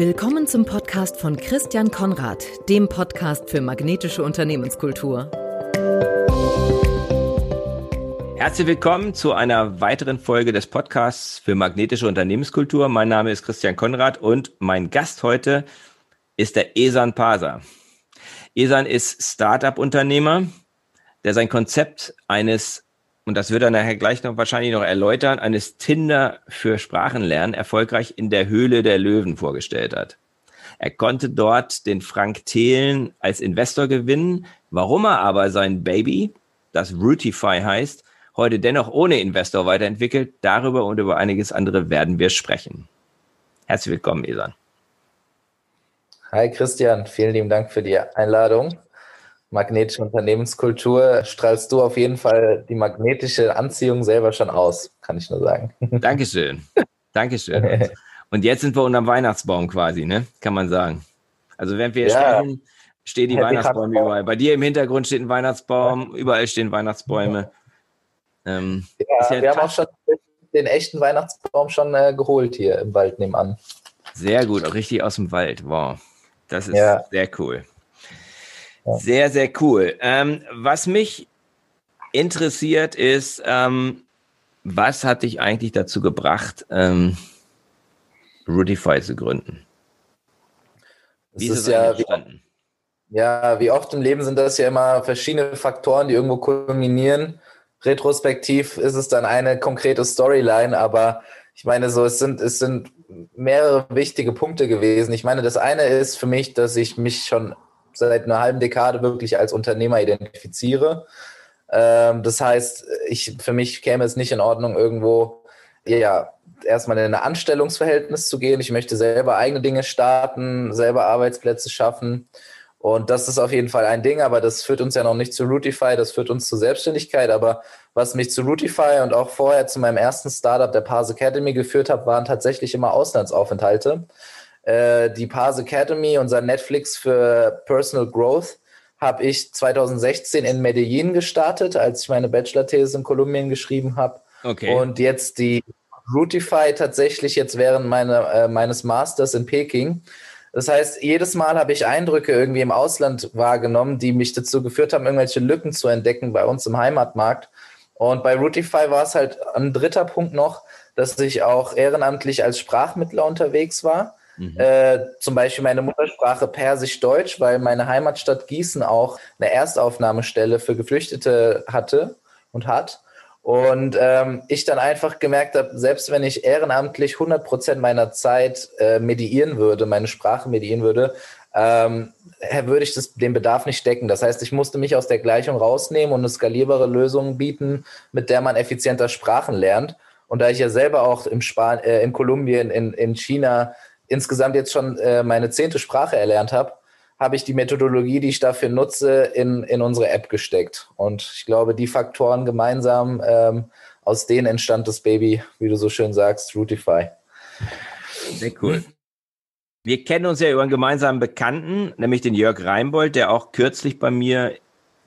Willkommen zum Podcast von Christian Konrad, dem Podcast für magnetische Unternehmenskultur. Herzlich willkommen zu einer weiteren Folge des Podcasts für magnetische Unternehmenskultur. Mein Name ist Christian Konrad und mein Gast heute ist der Esan Pasa. Esan ist Startup-Unternehmer, der sein Konzept eines und das wird er nachher gleich noch wahrscheinlich noch erläutern, eines Tinder für Sprachenlernen erfolgreich in der Höhle der Löwen vorgestellt hat. Er konnte dort den Frank Thelen als Investor gewinnen. Warum er aber sein Baby, das Rootify heißt, heute dennoch ohne Investor weiterentwickelt, darüber und über einiges andere werden wir sprechen. Herzlich willkommen, Esan. Hi Christian, vielen lieben Dank für die Einladung magnetische Unternehmenskultur strahlst du auf jeden Fall die magnetische Anziehung selber schon aus, kann ich nur sagen. Dankeschön. Dankeschön. Und jetzt sind wir unterm Weihnachtsbaum quasi, ne? Kann man sagen. Also wenn wir ja. sprechen, stehen die Happy Weihnachtsbäume überall. Bei dir im Hintergrund steht ein Weihnachtsbaum, überall stehen Weihnachtsbäume. Ähm, ja, ja wir haben auch schon den echten Weihnachtsbaum schon äh, geholt hier im Wald nebenan. Sehr gut, auch richtig aus dem Wald. Wow. Das ist ja. sehr cool. Sehr, sehr cool. Ähm, was mich interessiert ist, ähm, was hat dich eigentlich dazu gebracht, ähm, Rudify zu gründen? Wie ist, ist es ja, entstanden? Wie, ja, wie oft im Leben sind das ja immer verschiedene Faktoren, die irgendwo kulminieren. Retrospektiv ist es dann eine konkrete Storyline, aber ich meine, so es sind es sind mehrere wichtige Punkte gewesen. Ich meine, das eine ist für mich, dass ich mich schon seit einer halben Dekade wirklich als Unternehmer identifiziere. Ähm, das heißt, ich, für mich käme es nicht in Ordnung, irgendwo ja, erstmal in ein Anstellungsverhältnis zu gehen. Ich möchte selber eigene Dinge starten, selber Arbeitsplätze schaffen. Und das ist auf jeden Fall ein Ding, aber das führt uns ja noch nicht zu Rootify, das führt uns zur Selbstständigkeit. Aber was mich zu Rootify und auch vorher zu meinem ersten Startup, der Pars Academy, geführt hat, waren tatsächlich immer Auslandsaufenthalte. Äh, die Pars Academy, unser Netflix für Personal Growth, habe ich 2016 in Medellin gestartet, als ich meine Bachelor-These in Kolumbien geschrieben habe. Okay. Und jetzt die Rootify tatsächlich jetzt während meine, äh, meines Masters in Peking. Das heißt, jedes Mal habe ich Eindrücke irgendwie im Ausland wahrgenommen, die mich dazu geführt haben, irgendwelche Lücken zu entdecken bei uns im Heimatmarkt. Und bei Rootify war es halt ein dritter Punkt noch, dass ich auch ehrenamtlich als Sprachmittler unterwegs war. Mhm. Äh, zum Beispiel meine Muttersprache Persisch-Deutsch, weil meine Heimatstadt Gießen auch eine Erstaufnahmestelle für Geflüchtete hatte und hat. Und ähm, ich dann einfach gemerkt habe, selbst wenn ich ehrenamtlich 100 Prozent meiner Zeit äh, mediieren würde, meine Sprache mediieren würde, ähm, würde ich das, den Bedarf nicht decken. Das heißt, ich musste mich aus der Gleichung rausnehmen und eine skalierbare Lösung bieten, mit der man effizienter Sprachen lernt. Und da ich ja selber auch im Span äh, in Kolumbien, in, in China insgesamt jetzt schon äh, meine zehnte Sprache erlernt habe, habe ich die Methodologie, die ich dafür nutze, in, in unsere App gesteckt. Und ich glaube, die Faktoren gemeinsam, ähm, aus denen entstand das Baby, wie du so schön sagst, Rootify. Sehr cool. Wir kennen uns ja über einen gemeinsamen Bekannten, nämlich den Jörg Reinbold, der auch kürzlich bei mir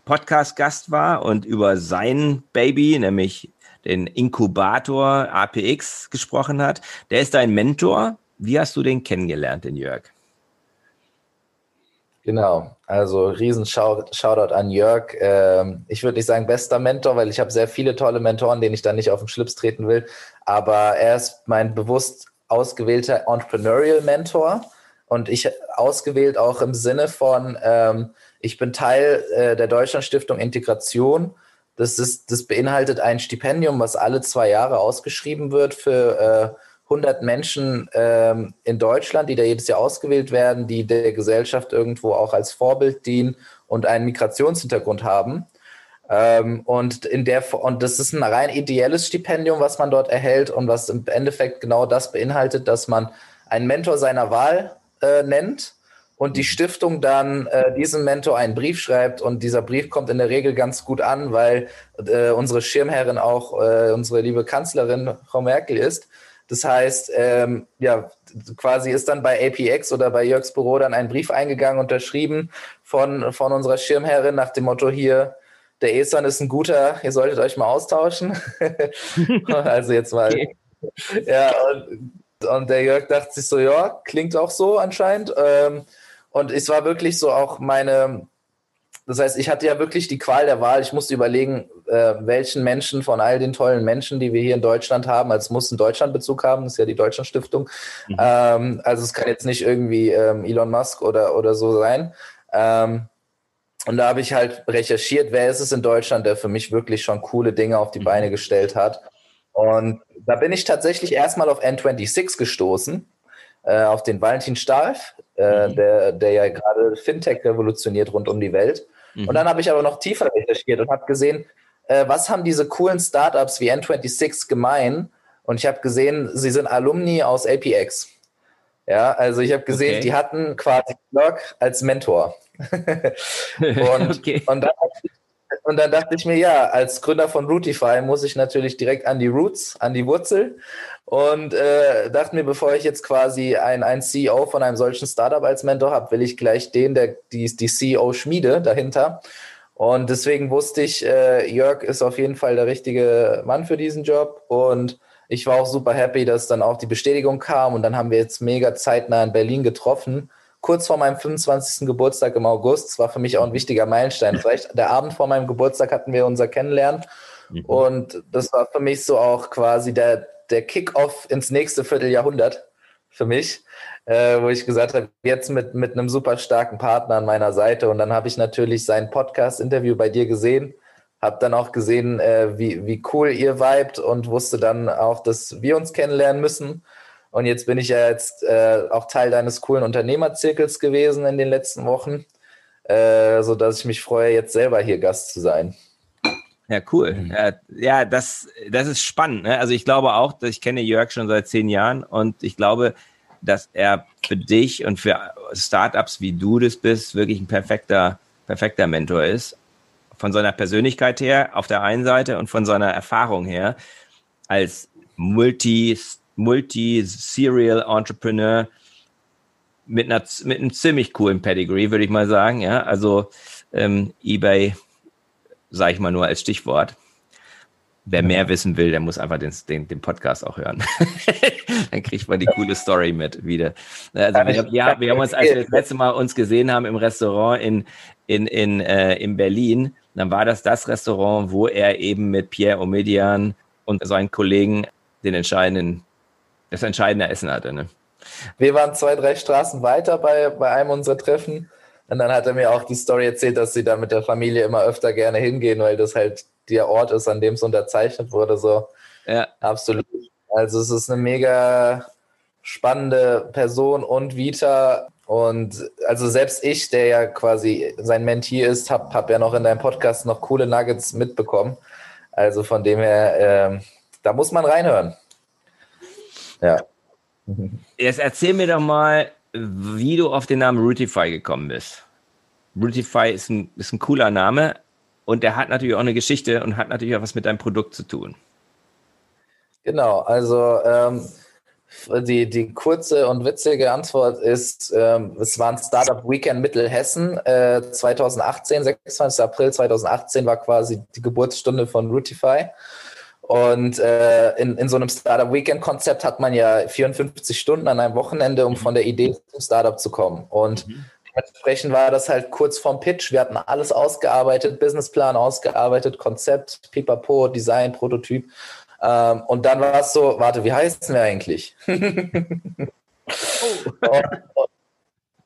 Podcast-Gast war und über sein Baby, nämlich den Inkubator APX gesprochen hat. Der ist dein Mentor wie hast du den kennengelernt, den Jörg? Genau, also riesen Shoutout an Jörg. Ähm, ich würde nicht sagen bester Mentor, weil ich habe sehr viele tolle Mentoren, denen ich dann nicht auf den Schlips treten will. Aber er ist mein bewusst ausgewählter Entrepreneurial Mentor und ich ausgewählt auch im Sinne von, ähm, ich bin Teil äh, der Deutschlandstiftung Integration. Das, ist, das beinhaltet ein Stipendium, was alle zwei Jahre ausgeschrieben wird für äh, 100 Menschen ähm, in Deutschland, die da jedes Jahr ausgewählt werden, die der Gesellschaft irgendwo auch als Vorbild dienen und einen Migrationshintergrund haben. Ähm, und, in der, und das ist ein rein ideelles Stipendium, was man dort erhält und was im Endeffekt genau das beinhaltet, dass man einen Mentor seiner Wahl äh, nennt und die. Stiftung dann äh, diesem Mentor einen Brief schreibt und dieser Brief kommt in der Regel ganz gut an, weil äh, unsere Schirmherrin auch äh, unsere liebe Kanzlerin Frau Merkel ist. Das heißt, ähm, ja, quasi ist dann bei APX oder bei Jörgs Büro dann ein Brief eingegangen, unterschrieben von, von unserer Schirmherrin nach dem Motto hier, der ESAN ist ein guter, ihr solltet euch mal austauschen. also jetzt mal. Okay. Ja, und und der Jörg dachte sich so, ja, klingt auch so anscheinend. Ähm, und es war wirklich so auch meine, das heißt, ich hatte ja wirklich die Qual der Wahl. Ich musste überlegen, äh, welchen Menschen von all den tollen Menschen, die wir hier in Deutschland haben, als muss einen Deutschlandbezug haben, das ist ja die Deutschlandstiftung. Mhm. Ähm, also es kann jetzt nicht irgendwie ähm, Elon Musk oder, oder so sein. Ähm, und da habe ich halt recherchiert, wer ist es in Deutschland, der für mich wirklich schon coole Dinge auf die mhm. Beine gestellt hat. Und da bin ich tatsächlich erstmal auf N26 gestoßen, äh, auf den Valentin Stahlf, äh, mhm. der, der ja gerade Fintech revolutioniert rund um die Welt. Mhm. Und dann habe ich aber noch tiefer recherchiert und habe gesehen, äh, was haben diese coolen Startups wie N26 gemein? Und ich habe gesehen, sie sind Alumni aus APX. Ja, also ich habe gesehen, okay. die hatten quasi Jörg als Mentor. und, okay. und, dann, und, dann, dachte ich mir, ja, als Gründer von Rootify muss ich natürlich direkt an die Roots, an die Wurzel und äh, dachte mir, bevor ich jetzt quasi ein, ein CEO von einem solchen Startup als Mentor habe, will ich gleich den, der die, die CEO-Schmiede dahinter. Und deswegen wusste ich, äh, Jörg ist auf jeden Fall der richtige Mann für diesen Job. Und ich war auch super happy, dass dann auch die Bestätigung kam. Und dann haben wir jetzt mega zeitnah in Berlin getroffen. Kurz vor meinem 25. Geburtstag im August. Das war für mich auch ein wichtiger Meilenstein. Vielleicht der Abend vor meinem Geburtstag hatten wir unser Kennenlernen. Mhm. Und das war für mich so auch quasi der, der Kick-off ins nächste Vierteljahrhundert für mich, äh, wo ich gesagt habe, jetzt mit, mit einem super starken Partner an meiner Seite. Und dann habe ich natürlich sein Podcast-Interview bei dir gesehen, habe dann auch gesehen, äh, wie, wie cool ihr vibet und wusste dann auch, dass wir uns kennenlernen müssen. Und jetzt bin ich ja jetzt äh, auch Teil deines coolen Unternehmerzirkels gewesen in den letzten Wochen, äh, sodass ich mich freue, jetzt selber hier Gast zu sein. Ja, cool. Mhm. Ja, ja, das, das ist spannend. Ne? Also ich glaube auch, dass ich kenne Jörg schon seit zehn Jahren und ich glaube, dass er für dich und für Startups wie du das bist, wirklich ein perfekter, perfekter Mentor ist. Von seiner Persönlichkeit her auf der einen Seite und von seiner Erfahrung her als Multi, Multi-Serial Entrepreneur mit, einer, mit einem ziemlich coolen Pedigree, würde ich mal sagen. Ja, also ähm, eBay sage ich mal nur als Stichwort. Wer mehr wissen will, der muss einfach den, den, den Podcast auch hören. Dann kriegt man die coole Story mit wieder. Also wir, ja, wir haben uns, als wir das letzte Mal uns gesehen haben im Restaurant in, in, in, äh, in Berlin, dann war das das Restaurant, wo er eben mit Pierre Omedian und seinen Kollegen den entscheidenden, das entscheidende Essen hatte. Ne? Wir waren zwei, drei Straßen weiter bei, bei einem unserer Treffen und dann hat er mir auch die Story erzählt, dass sie da mit der Familie immer öfter gerne hingehen, weil das halt der Ort ist, an dem es unterzeichnet wurde. So ja. absolut. Also es ist eine mega spannende Person und Vita. Und also selbst ich, der ja quasi sein Mentee ist, habe hab ja noch in deinem Podcast noch coole Nuggets mitbekommen. Also von dem her, äh, da muss man reinhören. Ja. Jetzt erzähl mir doch mal, wie du auf den Namen Rootify gekommen bist. Rootify ist ein, ist ein cooler Name und der hat natürlich auch eine Geschichte und hat natürlich auch was mit deinem Produkt zu tun. Genau, also ähm, die, die kurze und witzige Antwort ist, ähm, es war ein Startup Weekend Mittelhessen äh, 2018, 26. April 2018 war quasi die Geburtsstunde von Rootify. Und äh, in, in so einem Startup Weekend Konzept hat man ja 54 Stunden an einem Wochenende, um mhm. von der Idee zum Startup zu kommen. Und mhm. dementsprechend war das halt kurz vorm Pitch. Wir hatten alles ausgearbeitet, Businessplan ausgearbeitet, Konzept, Pipapo, Design, Prototyp. Ähm, und dann war es so, warte, wie heißen wir eigentlich? oh. und,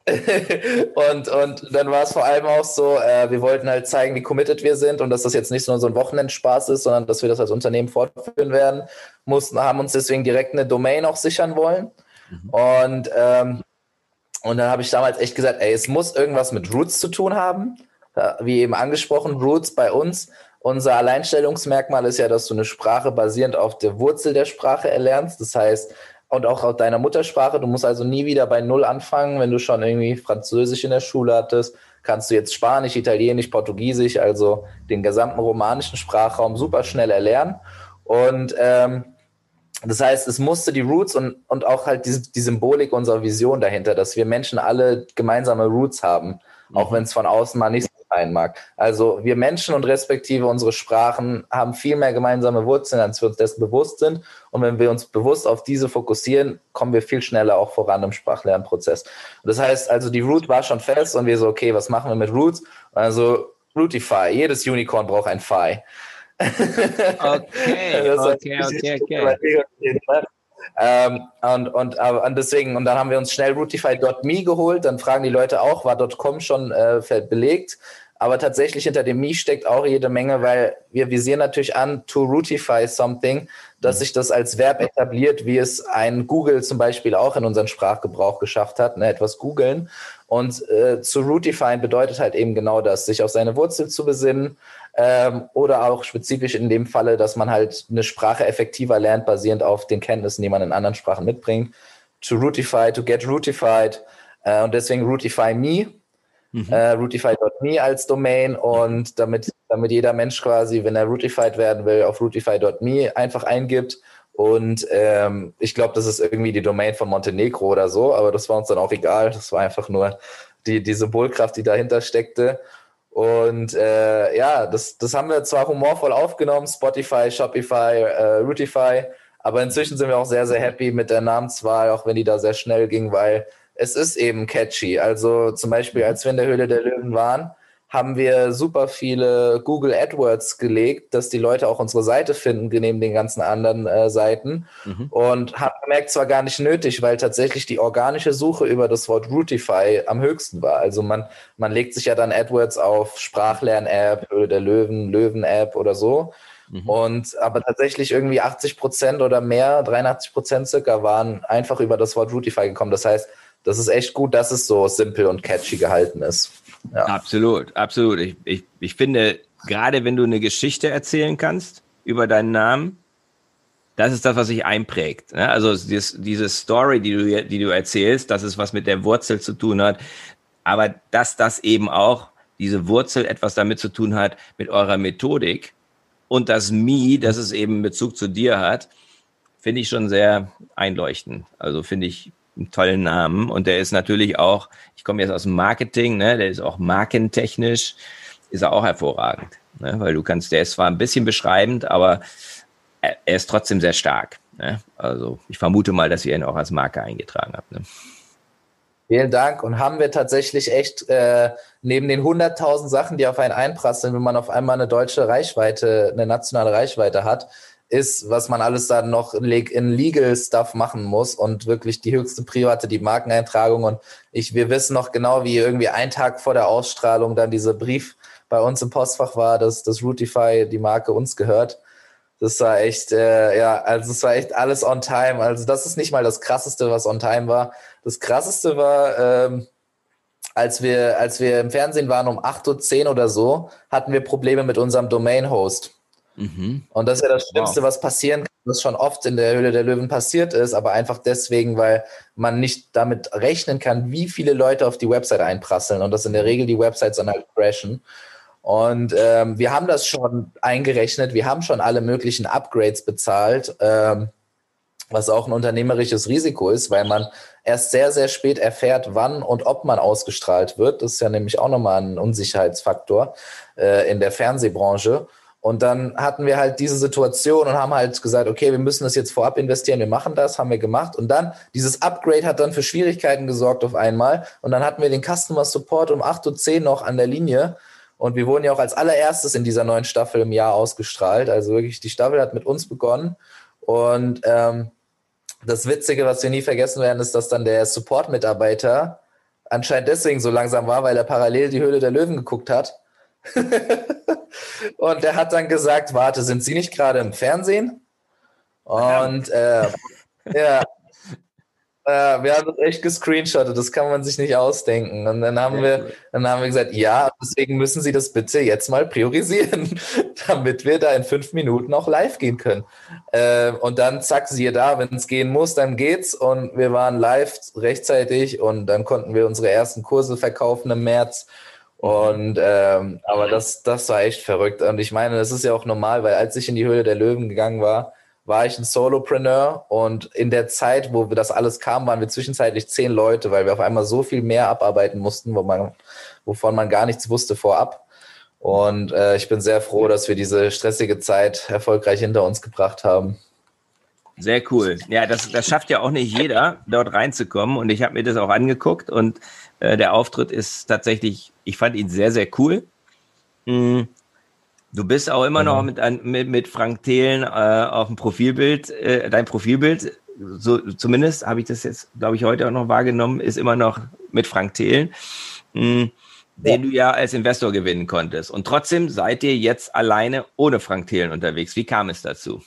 und, und dann war es vor allem auch so, äh, wir wollten halt zeigen, wie committed wir sind und dass das jetzt nicht nur so ein Wochenendspaß ist, sondern dass wir das als Unternehmen fortführen werden. Mussten, haben uns deswegen direkt eine Domain auch sichern wollen. Mhm. Und, ähm, und dann habe ich damals echt gesagt, ey, es muss irgendwas mit Roots zu tun haben. Wie eben angesprochen, Roots bei uns. Unser Alleinstellungsmerkmal ist ja, dass du eine Sprache basierend auf der Wurzel der Sprache erlernst. Das heißt, und auch auf deiner Muttersprache. Du musst also nie wieder bei Null anfangen, wenn du schon irgendwie Französisch in der Schule hattest. Kannst du jetzt Spanisch, Italienisch, Portugiesisch, also den gesamten romanischen Sprachraum super schnell erlernen. Und ähm, das heißt, es musste die Roots und, und auch halt die, die Symbolik unserer Vision dahinter, dass wir Menschen alle gemeinsame Roots haben, auch mhm. wenn es von außen mal nicht so sein mag. Also wir Menschen und respektive unsere Sprachen haben viel mehr gemeinsame Wurzeln, als wir uns dessen bewusst sind. Und wenn wir uns bewusst auf diese fokussieren, kommen wir viel schneller auch voran im Sprachlernprozess. Und das heißt also, die Root war schon fest und wir so, okay, was machen wir mit Roots? Also Rootify, jedes Unicorn braucht ein Phi. Okay, okay, okay, okay. Ähm, und, und, und deswegen, und dann haben wir uns schnell Rootify.me geholt. Dann fragen die Leute auch, war .com schon äh, belegt? Aber tatsächlich hinter dem Me steckt auch jede Menge, weil wir visieren natürlich an, to rootify something, dass mhm. sich das als Verb etabliert, wie es ein Google zum Beispiel auch in unseren Sprachgebrauch geschafft hat, ne, etwas googeln. Und äh, zu rootifyen bedeutet halt eben genau das, sich auf seine Wurzel zu besinnen ähm, oder auch spezifisch in dem Falle, dass man halt eine Sprache effektiver lernt, basierend auf den Kenntnissen, die man in anderen Sprachen mitbringt. To rootify, to get rootified äh, und deswegen rootify me, mhm. äh, rootify.me als Domain und damit, damit jeder Mensch quasi, wenn er routified werden will, auf rootify.me einfach eingibt und ähm, ich glaube, das ist irgendwie die Domain von Montenegro oder so, aber das war uns dann auch egal. Das war einfach nur die, die Symbolkraft, die dahinter steckte. Und äh, ja, das, das haben wir zwar humorvoll aufgenommen, Spotify, Shopify, äh, Rootify, aber inzwischen sind wir auch sehr, sehr happy mit der Namenswahl, auch wenn die da sehr schnell ging, weil es ist eben catchy. Also zum Beispiel, als wir in der Höhle der Löwen waren, haben wir super viele Google AdWords gelegt, dass die Leute auch unsere Seite finden, neben den ganzen anderen äh, Seiten. Mhm. Und haben gemerkt, zwar gar nicht nötig, weil tatsächlich die organische Suche über das Wort Rootify am höchsten war. Also man, man legt sich ja dann AdWords auf Sprachlern-App, Höhle der Löwen, Löwen-App oder so. Mhm. Und aber tatsächlich irgendwie 80 Prozent oder mehr, 83 Prozent circa, waren einfach über das Wort Rootify gekommen. Das heißt, das ist echt gut, dass es so simpel und catchy gehalten ist. Ja. Absolut, absolut. Ich, ich, ich finde, gerade wenn du eine Geschichte erzählen kannst über deinen Namen, das ist das, was sich einprägt. Ne? Also dieses, diese Story, die du, die du erzählst, dass es was mit der Wurzel zu tun hat, aber dass das eben auch diese Wurzel etwas damit zu tun hat mit eurer Methodik und das Me, dass es eben Bezug zu dir hat, finde ich schon sehr einleuchtend. Also finde ich einen tollen Namen und der ist natürlich auch, ich komme jetzt aus dem Marketing, ne, der ist auch markentechnisch, ist er auch hervorragend, ne, weil du kannst, der ist zwar ein bisschen beschreibend, aber er, er ist trotzdem sehr stark. Ne? Also ich vermute mal, dass ihr ihn auch als Marke eingetragen habt. Ne? Vielen Dank. Und haben wir tatsächlich echt äh, neben den 100.000 Sachen, die auf einen einprasseln, wenn man auf einmal eine deutsche Reichweite, eine nationale Reichweite hat, ist, was man alles dann noch in Legal Stuff machen muss und wirklich die höchste private, die Markeneintragung. Und ich, wir wissen noch genau, wie irgendwie ein Tag vor der Ausstrahlung dann dieser Brief bei uns im Postfach war, dass das Routify die Marke uns gehört. Das war echt, äh, ja, also es war echt alles on time. Also das ist nicht mal das krasseste, was on time war. Das krasseste war, ähm, als wir, als wir im Fernsehen waren um 8.10 Uhr oder so, hatten wir Probleme mit unserem Domain-Host. Mhm. Und das ist ja das Schlimmste, wow. was passieren kann, was schon oft in der Höhle der Löwen passiert ist, aber einfach deswegen, weil man nicht damit rechnen kann, wie viele Leute auf die Website einprasseln und dass in der Regel die Websites dann halt crashen. Und ähm, wir haben das schon eingerechnet, wir haben schon alle möglichen Upgrades bezahlt, ähm, was auch ein unternehmerisches Risiko ist, weil man erst sehr, sehr spät erfährt, wann und ob man ausgestrahlt wird. Das ist ja nämlich auch nochmal ein Unsicherheitsfaktor äh, in der Fernsehbranche. Und dann hatten wir halt diese Situation und haben halt gesagt, okay, wir müssen das jetzt vorab investieren, wir machen das, haben wir gemacht. Und dann, dieses Upgrade hat dann für Schwierigkeiten gesorgt auf einmal. Und dann hatten wir den Customer Support um 8.10 Uhr noch an der Linie. Und wir wurden ja auch als allererstes in dieser neuen Staffel im Jahr ausgestrahlt. Also wirklich, die Staffel hat mit uns begonnen. Und ähm, das Witzige, was wir nie vergessen werden, ist, dass dann der Support-Mitarbeiter anscheinend deswegen so langsam war, weil er parallel die Höhle der Löwen geguckt hat und er hat dann gesagt, warte, sind Sie nicht gerade im Fernsehen? Und äh, ja, äh, wir haben das echt gescreenshottet, das kann man sich nicht ausdenken. Und dann haben wir, dann haben wir gesagt, ja, deswegen müssen Sie das bitte jetzt mal priorisieren, damit wir da in fünf Minuten auch live gehen können. Äh, und dann zack, siehe da, wenn es gehen muss, dann geht's. Und wir waren live rechtzeitig und dann konnten wir unsere ersten Kurse verkaufen im März. Und ähm, aber das, das war echt verrückt. Und ich meine, das ist ja auch normal, weil als ich in die Höhle der Löwen gegangen war, war ich ein Solopreneur und in der Zeit, wo wir das alles kam, waren wir zwischenzeitlich zehn Leute, weil wir auf einmal so viel mehr abarbeiten mussten, wo man, wovon man gar nichts wusste vorab. Und äh, ich bin sehr froh, dass wir diese stressige Zeit erfolgreich hinter uns gebracht haben. Sehr cool. Ja, das, das schafft ja auch nicht jeder, dort reinzukommen. Und ich habe mir das auch angeguckt und äh, der Auftritt ist tatsächlich, ich fand ihn sehr, sehr cool. Mhm. Du bist auch immer noch mit, mit, mit Frank Thelen äh, auf dem Profilbild, äh, dein Profilbild, so zumindest habe ich das jetzt, glaube ich, heute auch noch wahrgenommen, ist immer noch mit Frank Thelen, mh, den ja. du ja als Investor gewinnen konntest. Und trotzdem seid ihr jetzt alleine ohne Frank Thelen unterwegs. Wie kam es dazu?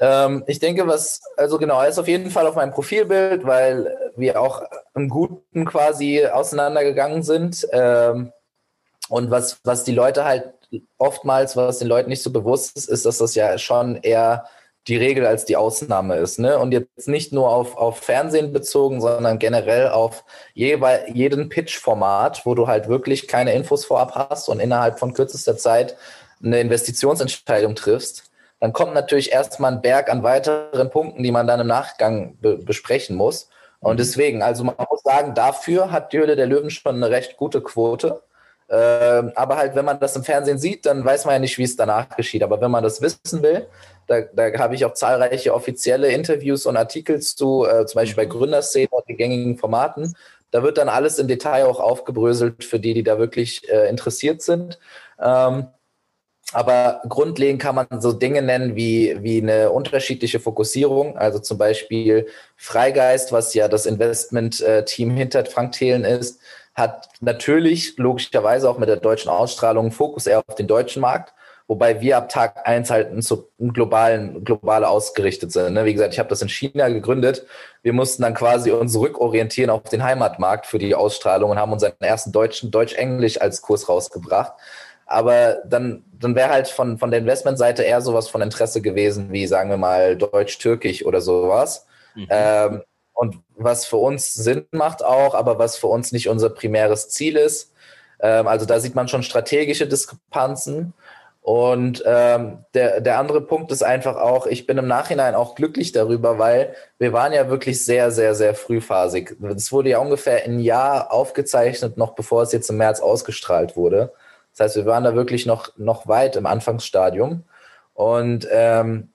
Ähm, ich denke, was, also genau, er ist auf jeden Fall auf meinem Profilbild, weil wir auch im Guten quasi auseinandergegangen sind. Ähm, und was, was die Leute halt oftmals, was den Leuten nicht so bewusst ist, ist, dass das ja schon eher die Regel als die Ausnahme ist. Ne? Und jetzt nicht nur auf, auf Fernsehen bezogen, sondern generell auf jeweil, jeden Pitch-Format, wo du halt wirklich keine Infos vorab hast und innerhalb von kürzester Zeit eine Investitionsentscheidung triffst dann kommt natürlich erstmal ein Berg an weiteren Punkten, die man dann im Nachgang be besprechen muss. Und mhm. deswegen, also man muss sagen, dafür hat die Höhle der Löwen schon eine recht gute Quote. Ähm, aber halt, wenn man das im Fernsehen sieht, dann weiß man ja nicht, wie es danach geschieht. Aber wenn man das wissen will, da, da habe ich auch zahlreiche offizielle Interviews und Artikel zu, äh, zum Beispiel bei mhm. Gründerszene und den gängigen Formaten. Da wird dann alles im Detail auch aufgebröselt für die, die da wirklich äh, interessiert sind. Ähm, aber grundlegend kann man so Dinge nennen wie, wie eine unterschiedliche Fokussierung. Also zum Beispiel Freigeist, was ja das Investment-Team hinter Frank Thelen ist, hat natürlich logischerweise auch mit der deutschen Ausstrahlung einen Fokus eher auf den deutschen Markt, wobei wir ab Tag eins halt ein, ein globalen, global ausgerichtet sind. Ne? Wie gesagt, ich habe das in China gegründet. Wir mussten dann quasi uns rückorientieren auf den Heimatmarkt für die Ausstrahlung und haben unseren ersten deutschen Deutsch-Englisch als Kurs rausgebracht. Aber dann, dann wäre halt von, von der Investmentseite eher sowas von Interesse gewesen, wie sagen wir mal Deutsch-Türkisch oder sowas. Mhm. Ähm, und was für uns Sinn macht auch, aber was für uns nicht unser primäres Ziel ist. Ähm, also da sieht man schon strategische Diskrepanzen. Und ähm, der, der andere Punkt ist einfach auch, ich bin im Nachhinein auch glücklich darüber, weil wir waren ja wirklich sehr, sehr, sehr frühphasig. Es wurde ja ungefähr ein Jahr aufgezeichnet, noch bevor es jetzt im März ausgestrahlt wurde. Das heißt, wir waren da wirklich noch, noch weit im Anfangsstadium. Und ähm,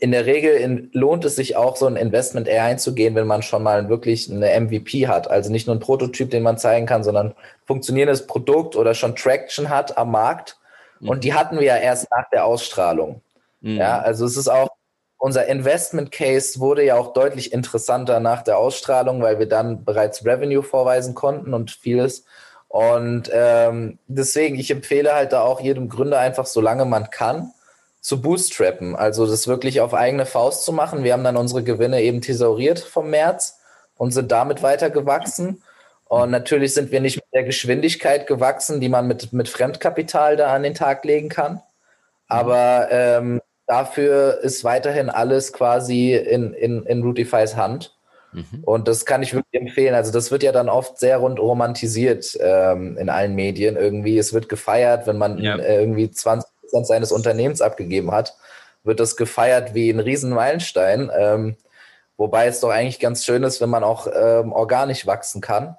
in der Regel in, lohnt es sich auch, so ein Investment eher einzugehen, wenn man schon mal wirklich eine MVP hat. Also nicht nur ein Prototyp, den man zeigen kann, sondern funktionierendes Produkt oder schon Traction hat am Markt. Mhm. Und die hatten wir ja erst nach der Ausstrahlung. Mhm. Ja, also es ist auch, unser Investment Case wurde ja auch deutlich interessanter nach der Ausstrahlung, weil wir dann bereits Revenue vorweisen konnten und vieles. Und ähm, deswegen, ich empfehle halt da auch jedem Gründer einfach, solange man kann, zu bootstrappen. Also das wirklich auf eigene Faust zu machen. Wir haben dann unsere Gewinne eben thesauriert vom März und sind damit weiter gewachsen. Und natürlich sind wir nicht mit der Geschwindigkeit gewachsen, die man mit, mit Fremdkapital da an den Tag legen kann. Aber ähm, dafür ist weiterhin alles quasi in, in, in Rutifys Hand. Mhm. Und das kann ich wirklich empfehlen. Also das wird ja dann oft sehr rund romantisiert ähm, in allen Medien irgendwie. Es wird gefeiert, wenn man ja. irgendwie 20 Prozent seines Unternehmens abgegeben hat, wird das gefeiert wie ein Riesenmeilenstein. Ähm, wobei es doch eigentlich ganz schön ist, wenn man auch ähm, organisch wachsen kann.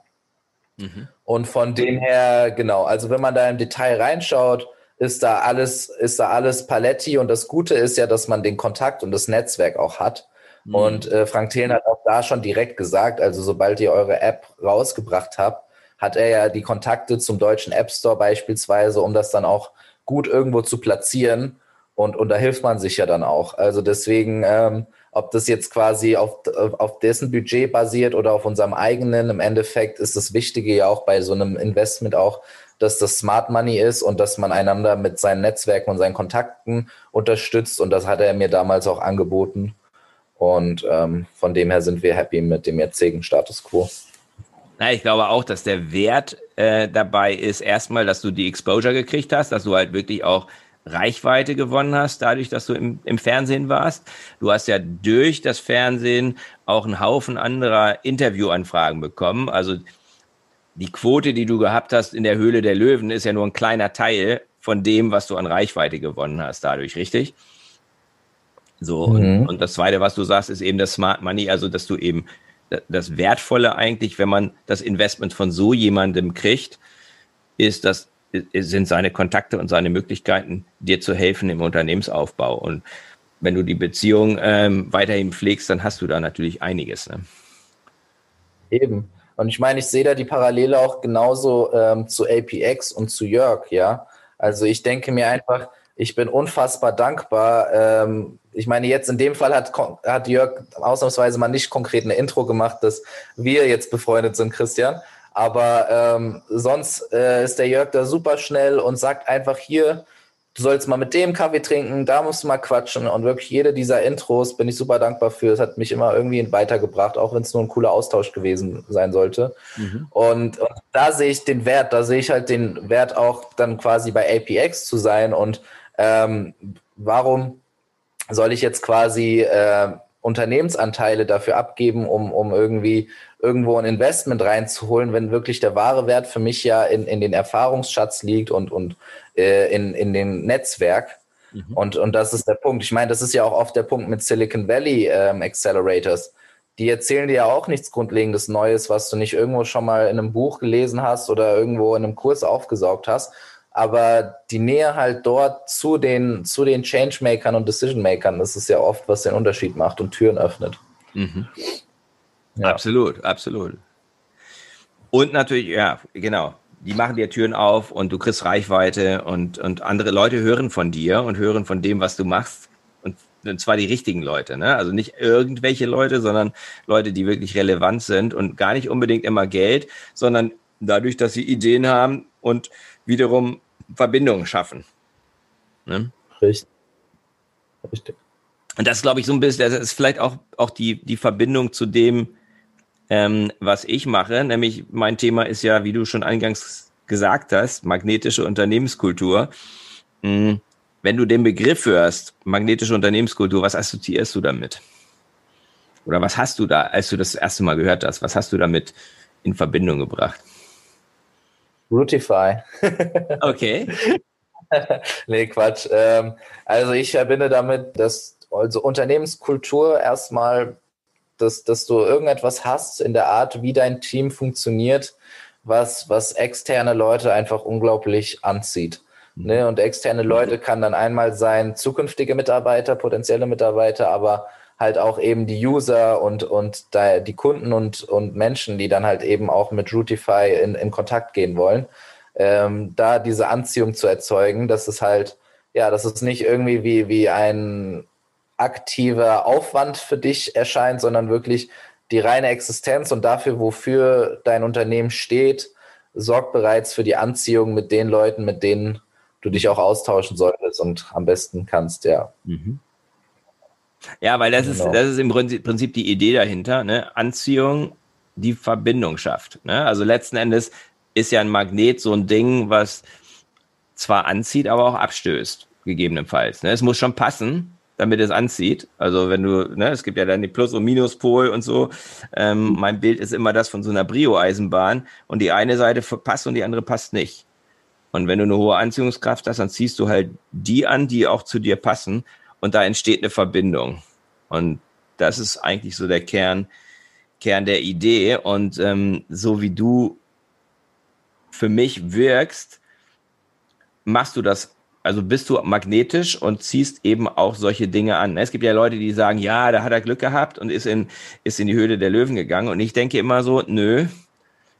Mhm. Und von dem her, genau, also wenn man da im Detail reinschaut, ist da alles, ist da alles Paletti und das Gute ist ja, dass man den Kontakt und das Netzwerk auch hat. Mhm. Und äh, Frank Thelen hat auch da schon direkt gesagt, also sobald ihr eure App rausgebracht habt, hat er ja die Kontakte zum deutschen App Store beispielsweise, um das dann auch gut irgendwo zu platzieren. Und, und da hilft man sich ja dann auch. Also deswegen, ähm, ob das jetzt quasi auf, auf dessen Budget basiert oder auf unserem eigenen, im Endeffekt ist das Wichtige ja auch bei so einem Investment auch, dass das Smart Money ist und dass man einander mit seinen Netzwerken und seinen Kontakten unterstützt. Und das hat er mir damals auch angeboten. Und ähm, von dem her sind wir happy mit dem jetzigen Status quo. Na, ich glaube auch, dass der Wert äh, dabei ist, erstmal, dass du die Exposure gekriegt hast, dass du halt wirklich auch Reichweite gewonnen hast, dadurch, dass du im, im Fernsehen warst. Du hast ja durch das Fernsehen auch einen Haufen anderer Interviewanfragen bekommen. Also die Quote, die du gehabt hast in der Höhle der Löwen, ist ja nur ein kleiner Teil von dem, was du an Reichweite gewonnen hast dadurch, richtig? So, mhm. und, und das zweite, was du sagst, ist eben das Smart Money, also dass du eben das Wertvolle eigentlich, wenn man das Investment von so jemandem kriegt, ist, das sind seine Kontakte und seine Möglichkeiten, dir zu helfen im Unternehmensaufbau. Und wenn du die Beziehung ähm, weiterhin pflegst, dann hast du da natürlich einiges. Ne? Eben. Und ich meine, ich sehe da die Parallele auch genauso ähm, zu APX und zu Jörg, ja. Also ich denke mir einfach, ich bin unfassbar dankbar. Ähm, ich meine, jetzt in dem Fall hat, hat Jörg ausnahmsweise mal nicht konkret eine Intro gemacht, dass wir jetzt befreundet sind, Christian. Aber ähm, sonst äh, ist der Jörg da super schnell und sagt einfach hier, du sollst mal mit dem Kaffee trinken, da musst du mal quatschen. Und wirklich jede dieser Intros bin ich super dankbar für. Es hat mich immer irgendwie weitergebracht, auch wenn es nur ein cooler Austausch gewesen sein sollte. Mhm. Und, und, da sehe ich den Wert, da sehe ich halt den Wert auch dann quasi bei APX zu sein. Und ähm, warum soll ich jetzt quasi äh, Unternehmensanteile dafür abgeben, um, um irgendwie irgendwo ein Investment reinzuholen, wenn wirklich der wahre Wert für mich ja in, in den Erfahrungsschatz liegt und, und äh, in, in dem Netzwerk. Mhm. Und, und das ist der Punkt. Ich meine, das ist ja auch oft der Punkt mit Silicon Valley ähm, Accelerators. Die erzählen dir ja auch nichts Grundlegendes Neues, was du nicht irgendwo schon mal in einem Buch gelesen hast oder irgendwo in einem Kurs aufgesaugt hast. Aber die Nähe halt dort zu den, zu den Changemakern und Decision-Makern, das ist ja oft, was den Unterschied macht und Türen öffnet. Mhm. Ja. Absolut, absolut. Und natürlich, ja, genau. Die machen dir Türen auf und du kriegst Reichweite und, und andere Leute hören von dir und hören von dem, was du machst. Und, und zwar die richtigen Leute, ne? Also nicht irgendwelche Leute, sondern Leute, die wirklich relevant sind und gar nicht unbedingt immer Geld, sondern dadurch, dass sie Ideen haben und wiederum Verbindungen schaffen. Ne? Richtig. Richtig. Und das glaube ich so ein bisschen, das ist vielleicht auch, auch die, die Verbindung zu dem, ähm, was ich mache. Nämlich mein Thema ist ja, wie du schon eingangs gesagt hast, magnetische Unternehmenskultur. Mhm. Wenn du den Begriff hörst, magnetische Unternehmenskultur, was assoziierst du damit? Oder was hast du da, als du das erste Mal gehört hast, was hast du damit in Verbindung gebracht? Rootify. okay. nee, Quatsch. Ähm, also ich verbinde damit, dass also Unternehmenskultur erstmal dass, dass du irgendetwas hast in der Art, wie dein Team funktioniert, was, was externe Leute einfach unglaublich anzieht. Mhm. Ne? Und externe Leute kann dann einmal sein zukünftige Mitarbeiter, potenzielle Mitarbeiter, aber halt auch eben die User und, und die Kunden und, und Menschen, die dann halt eben auch mit Routify in, in Kontakt gehen wollen. Ähm, da diese Anziehung zu erzeugen, dass es halt, ja, dass es nicht irgendwie wie, wie ein aktiver Aufwand für dich erscheint, sondern wirklich die reine Existenz und dafür, wofür dein Unternehmen steht, sorgt bereits für die Anziehung mit den Leuten, mit denen du dich auch austauschen solltest und am besten kannst, ja. Mhm. Ja, weil das genau. ist, das ist im Prinzip die Idee dahinter, ne? Anziehung, die Verbindung schafft. Ne? Also letzten Endes ist ja ein Magnet so ein Ding, was zwar anzieht, aber auch abstößt, gegebenenfalls. Ne? Es muss schon passen, damit es anzieht. Also wenn du, ne, es gibt ja dann die Plus- und Minuspol und so. Ähm, mein Bild ist immer das von so einer Brio-Eisenbahn und die eine Seite passt und die andere passt nicht. Und wenn du eine hohe Anziehungskraft hast, dann ziehst du halt die an, die auch zu dir passen und da entsteht eine Verbindung. Und das ist eigentlich so der Kern, Kern der Idee. Und ähm, so wie du für mich wirkst, machst du das also bist du magnetisch und ziehst eben auch solche Dinge an. Es gibt ja Leute, die sagen, ja, da hat er Glück gehabt und ist in, ist in die Höhle der Löwen gegangen. Und ich denke immer so, nö,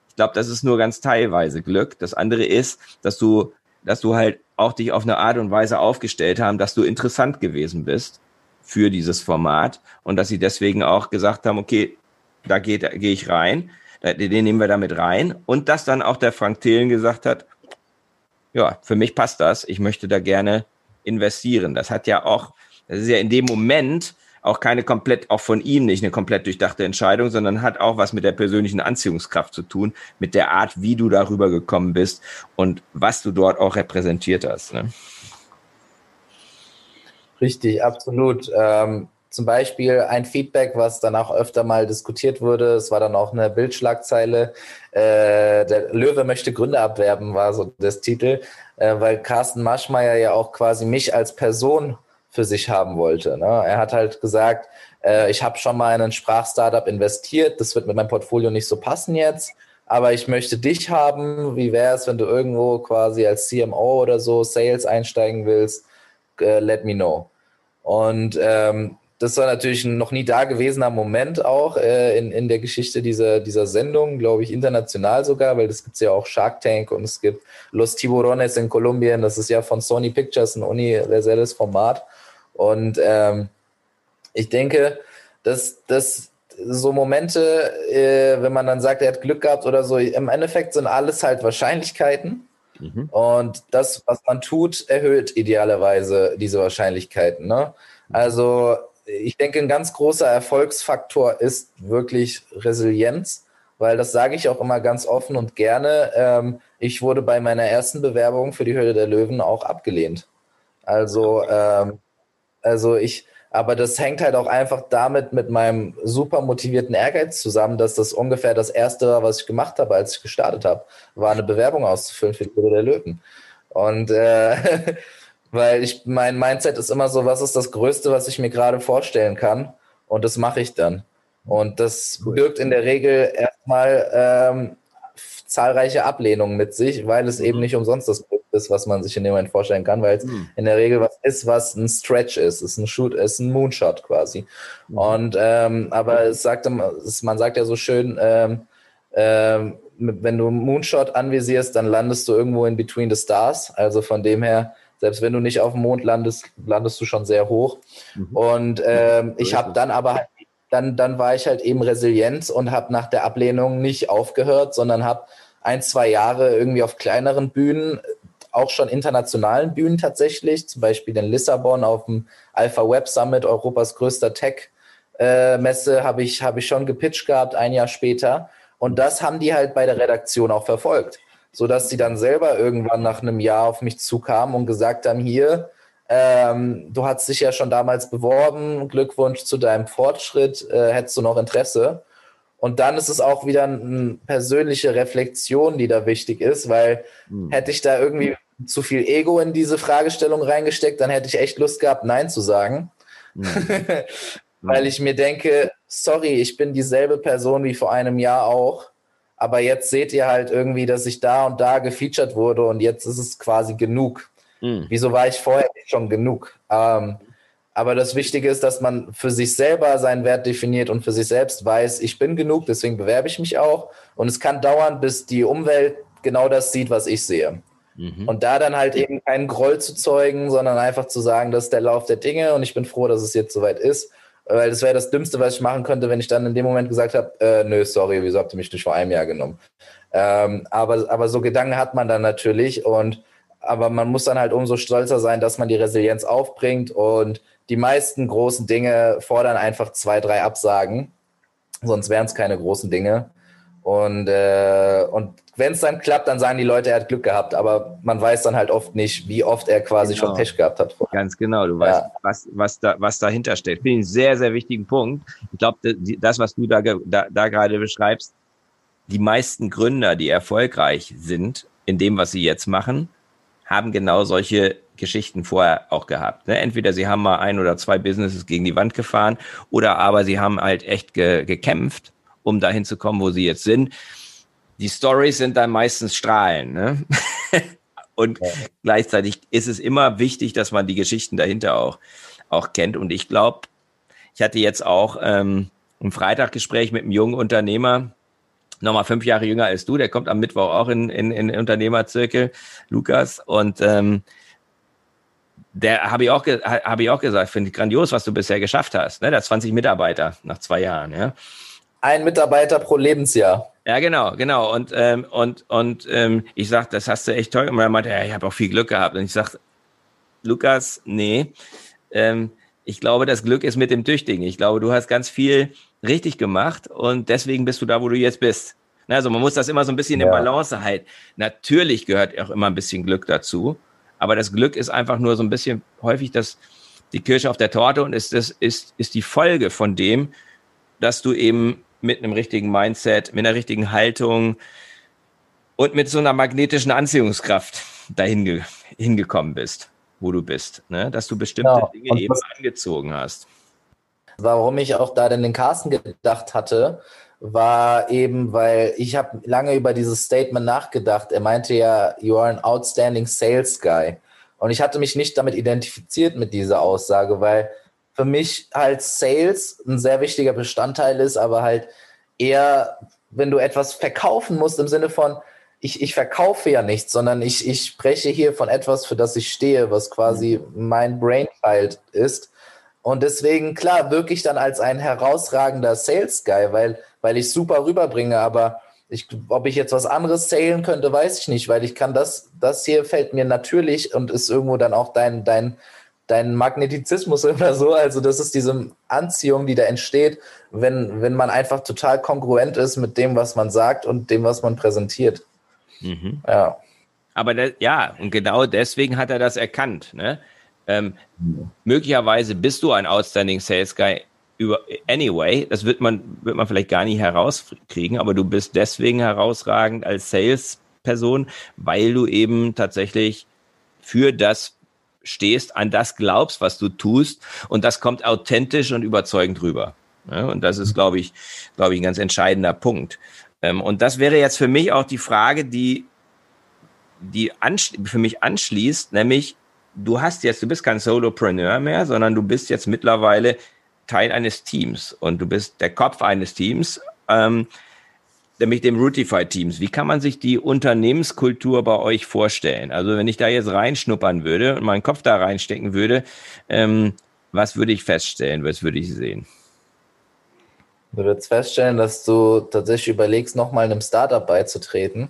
ich glaube, das ist nur ganz teilweise Glück. Das andere ist, dass du, dass du halt auch dich auf eine Art und Weise aufgestellt haben, dass du interessant gewesen bist für dieses Format und dass sie deswegen auch gesagt haben, okay, da gehe geh ich rein, den nehmen wir damit rein und dass dann auch der Frank Thelen gesagt hat, ja, für mich passt das. Ich möchte da gerne investieren. Das hat ja auch, das ist ja in dem Moment auch keine komplett, auch von ihm nicht eine komplett durchdachte Entscheidung, sondern hat auch was mit der persönlichen Anziehungskraft zu tun, mit der Art, wie du darüber gekommen bist und was du dort auch repräsentiert hast. Ne? Richtig, absolut. Ähm, zum Beispiel ein Feedback, was dann auch öfter mal diskutiert wurde, es war dann auch eine Bildschlagzeile, äh, der Löwe möchte Gründe abwerben, war so das Titel, äh, weil Carsten Maschmeyer ja auch quasi mich als Person für sich haben wollte. Ne? Er hat halt gesagt, äh, ich habe schon mal in ein Sprachstartup investiert, das wird mit meinem Portfolio nicht so passen jetzt, aber ich möchte dich haben. Wie wäre es, wenn du irgendwo quasi als CMO oder so Sales einsteigen willst? Uh, let me know. Und ähm, das war natürlich ein noch nie dagewesener Moment auch äh, in, in der Geschichte dieser, dieser Sendung, glaube ich, international sogar, weil das gibt es ja auch Shark Tank und es gibt Los Tiburones in Kolumbien, das ist ja von Sony Pictures ein universelles Format. Und ähm, ich denke, dass, dass so Momente, äh, wenn man dann sagt, er hat Glück gehabt oder so, im Endeffekt sind alles halt Wahrscheinlichkeiten. Mhm. Und das, was man tut, erhöht idealerweise diese Wahrscheinlichkeiten. Ne? Also ich denke, ein ganz großer Erfolgsfaktor ist wirklich Resilienz, weil das sage ich auch immer ganz offen und gerne. Ähm, ich wurde bei meiner ersten Bewerbung für die Höhle der Löwen auch abgelehnt. Also, ähm, also ich, aber das hängt halt auch einfach damit mit meinem super motivierten Ehrgeiz zusammen, dass das ungefähr das erste war, was ich gemacht habe, als ich gestartet habe, war eine Bewerbung auszufüllen für die Höhle der Löwen. Und äh, Weil ich, mein Mindset ist immer so, was ist das Größte, was ich mir gerade vorstellen kann? Und das mache ich dann. Und das birgt in der Regel erstmal ähm, zahlreiche Ablehnungen mit sich, weil es mhm. eben nicht umsonst das Größte ist, was man sich in dem Moment vorstellen kann, weil es mhm. in der Regel was ist, was ein Stretch ist, es ist ein Shoot, ist ein Moonshot quasi. Mhm. Und ähm, aber es sagt, man sagt ja so schön, ähm, ähm, wenn du Moonshot anvisierst, dann landest du irgendwo in between the stars. Also von dem her selbst wenn du nicht auf dem Mond landest, landest du schon sehr hoch. Mhm. Und ähm, ich habe dann aber halt, dann, dann war ich halt eben resilient und habe nach der Ablehnung nicht aufgehört, sondern habe ein, zwei Jahre irgendwie auf kleineren Bühnen, auch schon internationalen Bühnen tatsächlich, zum Beispiel in Lissabon auf dem Alpha Web Summit, Europas größter Tech-Messe, äh, habe ich, hab ich schon gepitcht gehabt, ein Jahr später. Und das haben die halt bei der Redaktion auch verfolgt sodass sie dann selber irgendwann nach einem Jahr auf mich zukamen und gesagt haben, hier, ähm, du hast dich ja schon damals beworben, Glückwunsch zu deinem Fortschritt, äh, hättest du noch Interesse? Und dann ist es auch wieder eine persönliche Reflexion, die da wichtig ist, weil mhm. hätte ich da irgendwie zu viel Ego in diese Fragestellung reingesteckt, dann hätte ich echt Lust gehabt, Nein zu sagen. Mhm. weil ich mir denke, sorry, ich bin dieselbe Person wie vor einem Jahr auch aber jetzt seht ihr halt irgendwie, dass ich da und da gefeatured wurde und jetzt ist es quasi genug. Mhm. Wieso war ich vorher schon genug? Ähm, aber das Wichtige ist, dass man für sich selber seinen Wert definiert und für sich selbst weiß, ich bin genug, deswegen bewerbe ich mich auch. Und es kann dauern, bis die Umwelt genau das sieht, was ich sehe. Mhm. Und da dann halt eben keinen Groll zu zeugen, sondern einfach zu sagen, das ist der Lauf der Dinge und ich bin froh, dass es jetzt soweit ist weil das wäre das Dümmste, was ich machen könnte, wenn ich dann in dem Moment gesagt habe, äh, nö, sorry, wieso habt ihr mich nicht vor einem Jahr genommen? Ähm, aber, aber so Gedanken hat man dann natürlich und aber man muss dann halt umso stolzer sein, dass man die Resilienz aufbringt und die meisten großen Dinge fordern einfach zwei, drei Absagen, sonst wären es keine großen Dinge. Und, äh, und wenn es dann klappt, dann sagen die Leute, er hat Glück gehabt, aber man weiß dann halt oft nicht, wie oft er quasi genau. schon Pech gehabt hat. Ganz genau, du weißt, ja. was, was, da, was dahinter steht. Finde ich einen sehr, sehr wichtigen Punkt. Ich glaube, das, was du da, da, da gerade beschreibst, die meisten Gründer, die erfolgreich sind in dem, was sie jetzt machen, haben genau solche Geschichten vorher auch gehabt. Ne? Entweder sie haben mal ein oder zwei Businesses gegen die Wand gefahren oder aber sie haben halt echt ge gekämpft, um dahin zu kommen, wo sie jetzt sind die Stories sind dann meistens Strahlen. Ne? und ja. gleichzeitig ist es immer wichtig, dass man die Geschichten dahinter auch, auch kennt. Und ich glaube, ich hatte jetzt auch ähm, ein Freitaggespräch mit einem jungen Unternehmer, nochmal fünf Jahre jünger als du, der kommt am Mittwoch auch in, in, in Unternehmerzirkel, Lukas. Und ähm, der habe ich auch habe ich auch gesagt, finde ich grandios, was du bisher geschafft hast. Ne? Hat 20 Mitarbeiter nach zwei Jahren, ja. Ein Mitarbeiter pro Lebensjahr. Ja, genau, genau. Und, ähm, und, und ähm, ich sag, das hast du echt toll gemacht. Er meinte, ja, ich habe auch viel Glück gehabt. Und ich sag, Lukas, nee. Ähm, ich glaube, das Glück ist mit dem Tüchtigen. Ich glaube, du hast ganz viel richtig gemacht und deswegen bist du da, wo du jetzt bist. Also man muss das immer so ein bisschen ja. in Balance halten. Natürlich gehört auch immer ein bisschen Glück dazu, aber das Glück ist einfach nur so ein bisschen häufig das, die Kirsche auf der Torte und ist, das, ist, ist die Folge von dem, dass du eben mit einem richtigen Mindset, mit einer richtigen Haltung und mit so einer magnetischen Anziehungskraft dahin hingekommen bist, wo du bist, ne? dass du bestimmte ja, Dinge eben angezogen hast. Warum ich auch da denn den Carsten gedacht hatte, war eben, weil ich habe lange über dieses Statement nachgedacht. Er meinte ja, you are an outstanding sales guy. Und ich hatte mich nicht damit identifiziert mit dieser Aussage, weil für mich halt Sales ein sehr wichtiger Bestandteil ist, aber halt eher, wenn du etwas verkaufen musst im Sinne von, ich, ich verkaufe ja nichts, sondern ich, ich spreche hier von etwas, für das ich stehe, was quasi mein Brainchild ist. Und deswegen, klar, wirklich dann als ein herausragender Sales Guy, weil, weil ich super rüberbringe, aber ich, ob ich jetzt was anderes zählen könnte, weiß ich nicht, weil ich kann das, das hier fällt mir natürlich und ist irgendwo dann auch dein, dein, dein Magnetizismus oder so. Also das ist diese Anziehung, die da entsteht, wenn, wenn man einfach total kongruent ist mit dem, was man sagt und dem, was man präsentiert. Mhm. Ja. Aber das, ja, und genau deswegen hat er das erkannt. Ne? Ähm, möglicherweise bist du ein outstanding Sales Guy über anyway. Das wird man, wird man vielleicht gar nicht herauskriegen, aber du bist deswegen herausragend als Sales-Person, weil du eben tatsächlich für das stehst, an das glaubst, was du tust und das kommt authentisch und überzeugend rüber. Ja, und das ist, glaube ich, glaube ich, ein ganz entscheidender Punkt. Ähm, und das wäre jetzt für mich auch die Frage, die, die für mich anschließt, nämlich du hast jetzt, du bist kein Solopreneur mehr, sondern du bist jetzt mittlerweile Teil eines Teams und du bist der Kopf eines Teams, ähm, nämlich dem Routify-Teams. Wie kann man sich die Unternehmenskultur bei euch vorstellen? Also wenn ich da jetzt reinschnuppern würde und meinen Kopf da reinstecken würde, ähm, was würde ich feststellen? Was würde ich sehen? Du würdest feststellen, dass du tatsächlich überlegst, nochmal einem Startup beizutreten.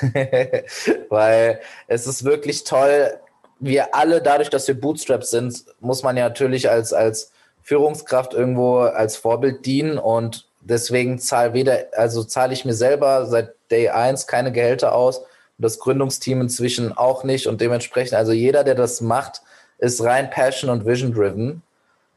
Weil es ist wirklich toll, wir alle, dadurch, dass wir Bootstraps sind, muss man ja natürlich als, als Führungskraft irgendwo als Vorbild dienen und deswegen zahle weder, also zahle ich mir selber seit Day 1 keine Gehälter aus und das Gründungsteam inzwischen auch nicht und dementsprechend, also jeder, der das macht, ist rein Passion und Vision driven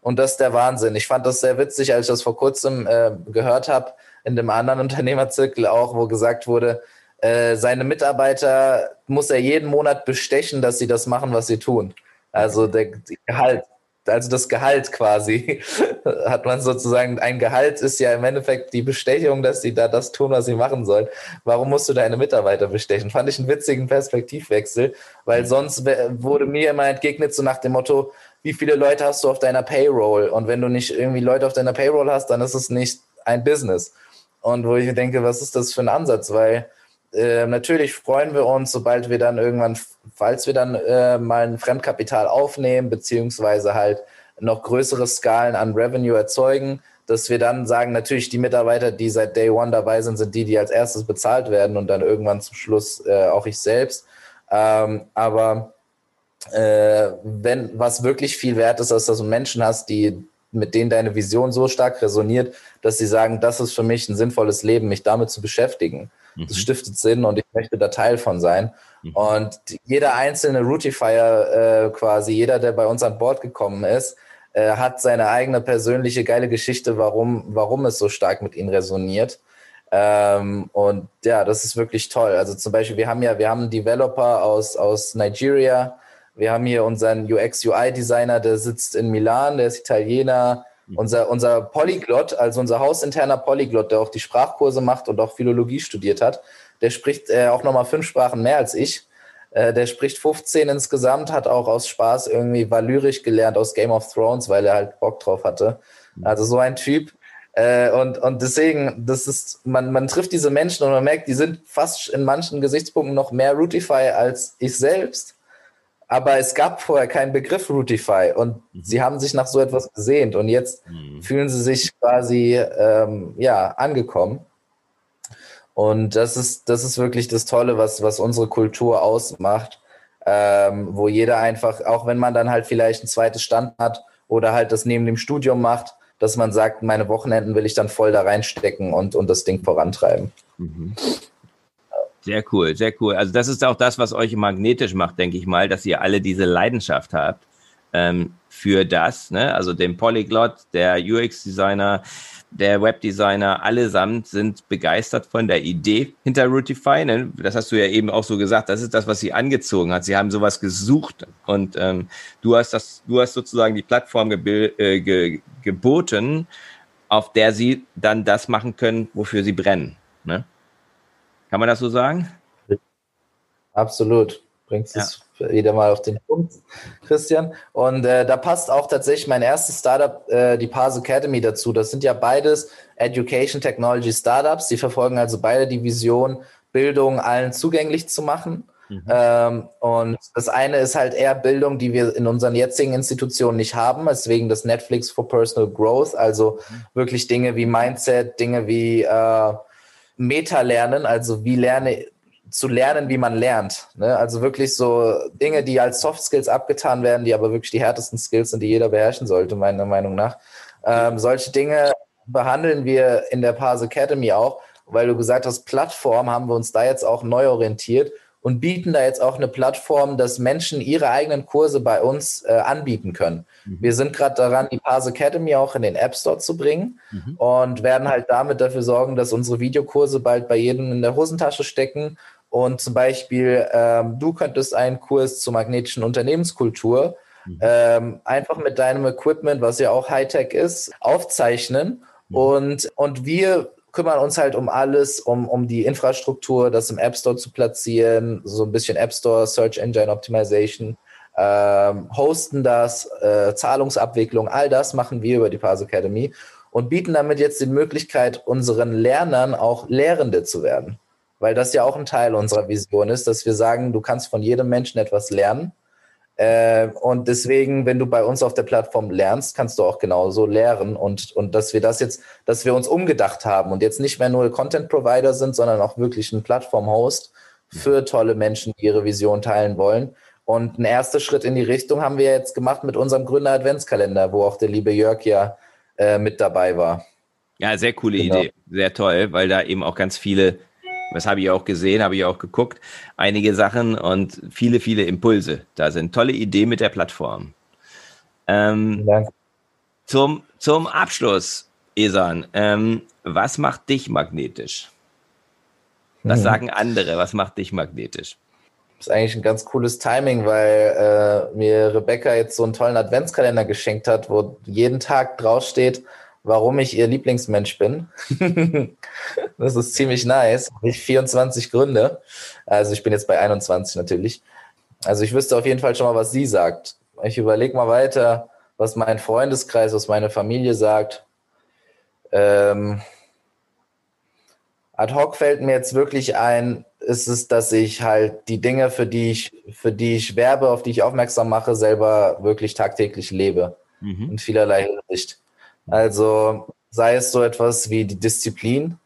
und das ist der Wahnsinn. Ich fand das sehr witzig, als ich das vor kurzem äh, gehört habe in dem anderen Unternehmerzirkel auch, wo gesagt wurde, äh, seine Mitarbeiter muss er jeden Monat bestechen, dass sie das machen, was sie tun. Also der Gehalt, also das Gehalt quasi, hat man sozusagen, ein Gehalt ist ja im Endeffekt die Bestechung, dass sie da das tun, was sie machen sollen. Warum musst du deine Mitarbeiter bestechen? Fand ich einen witzigen Perspektivwechsel, weil sonst wurde mir immer entgegnet so nach dem Motto, wie viele Leute hast du auf deiner Payroll? Und wenn du nicht irgendwie Leute auf deiner Payroll hast, dann ist es nicht ein Business. Und wo ich denke, was ist das für ein Ansatz? Weil äh, natürlich freuen wir uns, sobald wir dann irgendwann, falls wir dann äh, mal ein Fremdkapital aufnehmen, beziehungsweise halt noch größere Skalen an Revenue erzeugen, dass wir dann sagen, natürlich die Mitarbeiter, die seit Day One dabei sind, sind die, die als erstes bezahlt werden und dann irgendwann zum Schluss äh, auch ich selbst. Ähm, aber äh, wenn was wirklich viel wert ist, ist, dass du Menschen hast, die mit denen deine Vision so stark resoniert, dass sie sagen, das ist für mich ein sinnvolles Leben, mich damit zu beschäftigen. Mhm. Das stiftet Sinn und ich möchte da Teil von sein. Mhm. Und jeder einzelne Routifier äh, quasi, jeder, der bei uns an Bord gekommen ist, äh, hat seine eigene persönliche geile Geschichte, warum, warum es so stark mit ihnen resoniert. Ähm, und ja, das ist wirklich toll. Also zum Beispiel, wir haben ja, wir haben einen Developer aus, aus Nigeria, wir haben hier unseren UX-UI-Designer, der sitzt in Milan, der ist Italiener. Mhm. Unser, unser Polyglot, also unser hausinterner Polyglot, der auch die Sprachkurse macht und auch Philologie studiert hat, der spricht äh, auch nochmal fünf Sprachen mehr als ich. Äh, der spricht 15 insgesamt, hat auch aus Spaß irgendwie valyrisch gelernt aus Game of Thrones, weil er halt Bock drauf hatte. Mhm. Also so ein Typ. Äh, und, und deswegen, das ist, man, man trifft diese Menschen und man merkt, die sind fast in manchen Gesichtspunkten noch mehr Routify als ich selbst aber es gab vorher keinen Begriff Routify und mhm. sie haben sich nach so etwas gesehnt und jetzt mhm. fühlen sie sich quasi ähm, ja angekommen. Und das ist, das ist wirklich das Tolle, was, was unsere Kultur ausmacht, ähm, wo jeder einfach, auch wenn man dann halt vielleicht ein zweites Stand hat oder halt das neben dem Studium macht, dass man sagt, meine Wochenenden will ich dann voll da reinstecken und, und das Ding vorantreiben. Mhm. Sehr cool, sehr cool. Also das ist auch das, was euch magnetisch macht, denke ich mal, dass ihr alle diese Leidenschaft habt ähm, für das. Ne? Also den Polyglot, der UX-Designer, der Webdesigner, allesamt sind begeistert von der Idee hinter Routify. Ne? Das hast du ja eben auch so gesagt. Das ist das, was sie angezogen hat. Sie haben sowas gesucht und ähm, du hast das, du hast sozusagen die Plattform äh, ge geboten, auf der sie dann das machen können, wofür sie brennen. Ne? Kann man das so sagen? Absolut. Bringst ja. es wieder mal auf den Punkt, Christian. Und äh, da passt auch tatsächlich mein erstes Startup, äh, die Pars Academy, dazu. Das sind ja beides Education Technology Startups. Die verfolgen also beide die Vision, Bildung allen zugänglich zu machen. Mhm. Ähm, und das eine ist halt eher Bildung, die wir in unseren jetzigen Institutionen nicht haben, deswegen das Netflix for Personal Growth, also mhm. wirklich Dinge wie Mindset, Dinge wie äh, Meta-Lernen, also wie lerne zu lernen, wie man lernt. Ne? Also wirklich so Dinge, die als Soft Skills abgetan werden, die aber wirklich die härtesten Skills sind, die jeder beherrschen sollte, meiner Meinung nach. Ähm, solche Dinge behandeln wir in der Pars Academy auch, weil du gesagt hast, Plattform haben wir uns da jetzt auch neu orientiert und bieten da jetzt auch eine Plattform, dass Menschen ihre eigenen Kurse bei uns äh, anbieten können. Mhm. Wir sind gerade daran, die Pars Academy auch in den App Store zu bringen mhm. und werden halt damit dafür sorgen, dass unsere Videokurse bald bei jedem in der Hosentasche stecken. Und zum Beispiel, ähm, du könntest einen Kurs zur magnetischen Unternehmenskultur mhm. ähm, einfach mit deinem Equipment, was ja auch Hightech ist, aufzeichnen. Mhm. Und, und wir kümmern uns halt um alles, um, um die Infrastruktur, das im App Store zu platzieren, so ein bisschen App Store, Search Engine Optimization, ähm, hosten das, äh, Zahlungsabwicklung, all das machen wir über die Pars Academy und bieten damit jetzt die Möglichkeit, unseren Lernern auch Lehrende zu werden. Weil das ja auch ein Teil unserer Vision ist, dass wir sagen, du kannst von jedem Menschen etwas lernen äh, und deswegen, wenn du bei uns auf der Plattform lernst, kannst du auch genauso lehren und, und dass wir das jetzt, dass wir uns umgedacht haben und jetzt nicht mehr nur Content Provider sind, sondern auch wirklich ein Plattform-Host für tolle Menschen, die ihre Vision teilen wollen. Und ein erster Schritt in die Richtung haben wir jetzt gemacht mit unserem Gründer Adventskalender, wo auch der liebe Jörg ja äh, mit dabei war. Ja, sehr coole genau. Idee, sehr toll, weil da eben auch ganz viele das habe ich auch gesehen, habe ich auch geguckt. Einige Sachen und viele, viele Impulse. Da sind tolle Ideen mit der Plattform. Ähm, zum, zum Abschluss, Esan, ähm, was macht dich magnetisch? Was mhm. sagen andere? Was macht dich magnetisch? Ist eigentlich ein ganz cooles Timing, weil äh, mir Rebecca jetzt so einen tollen Adventskalender geschenkt hat, wo jeden Tag draufsteht, warum ich ihr Lieblingsmensch bin. das ist ziemlich nice. Ich 24 Gründe. Also ich bin jetzt bei 21 natürlich. Also ich wüsste auf jeden Fall schon mal, was sie sagt. Ich überlege mal weiter, was mein Freundeskreis, was meine Familie sagt. Ähm, ad hoc fällt mir jetzt wirklich ein, ist es, dass ich halt die Dinge, für die ich, für die ich werbe, auf die ich aufmerksam mache, selber wirklich tagtäglich lebe. Mhm. In vielerlei Hinsicht. Also sei es so etwas wie die Disziplin.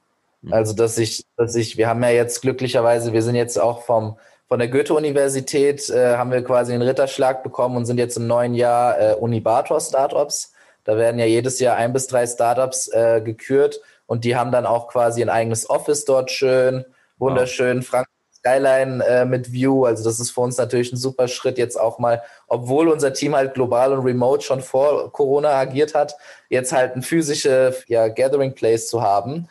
Mhm. Also, dass ich, dass ich, wir haben ja jetzt glücklicherweise, wir sind jetzt auch vom, von der Goethe-Universität, äh, haben wir quasi einen Ritterschlag bekommen und sind jetzt im neuen Jahr äh, Unibator Startups. Da werden ja jedes Jahr ein bis drei Startups äh, gekürt und die haben dann auch quasi ein eigenes Office dort schön, wunderschön. Wow. Frank Skyline äh, mit View. Also das ist für uns natürlich ein super Schritt jetzt auch mal, obwohl unser Team halt global und remote schon vor Corona agiert hat, jetzt halt ein physische ja, Gathering Place zu haben.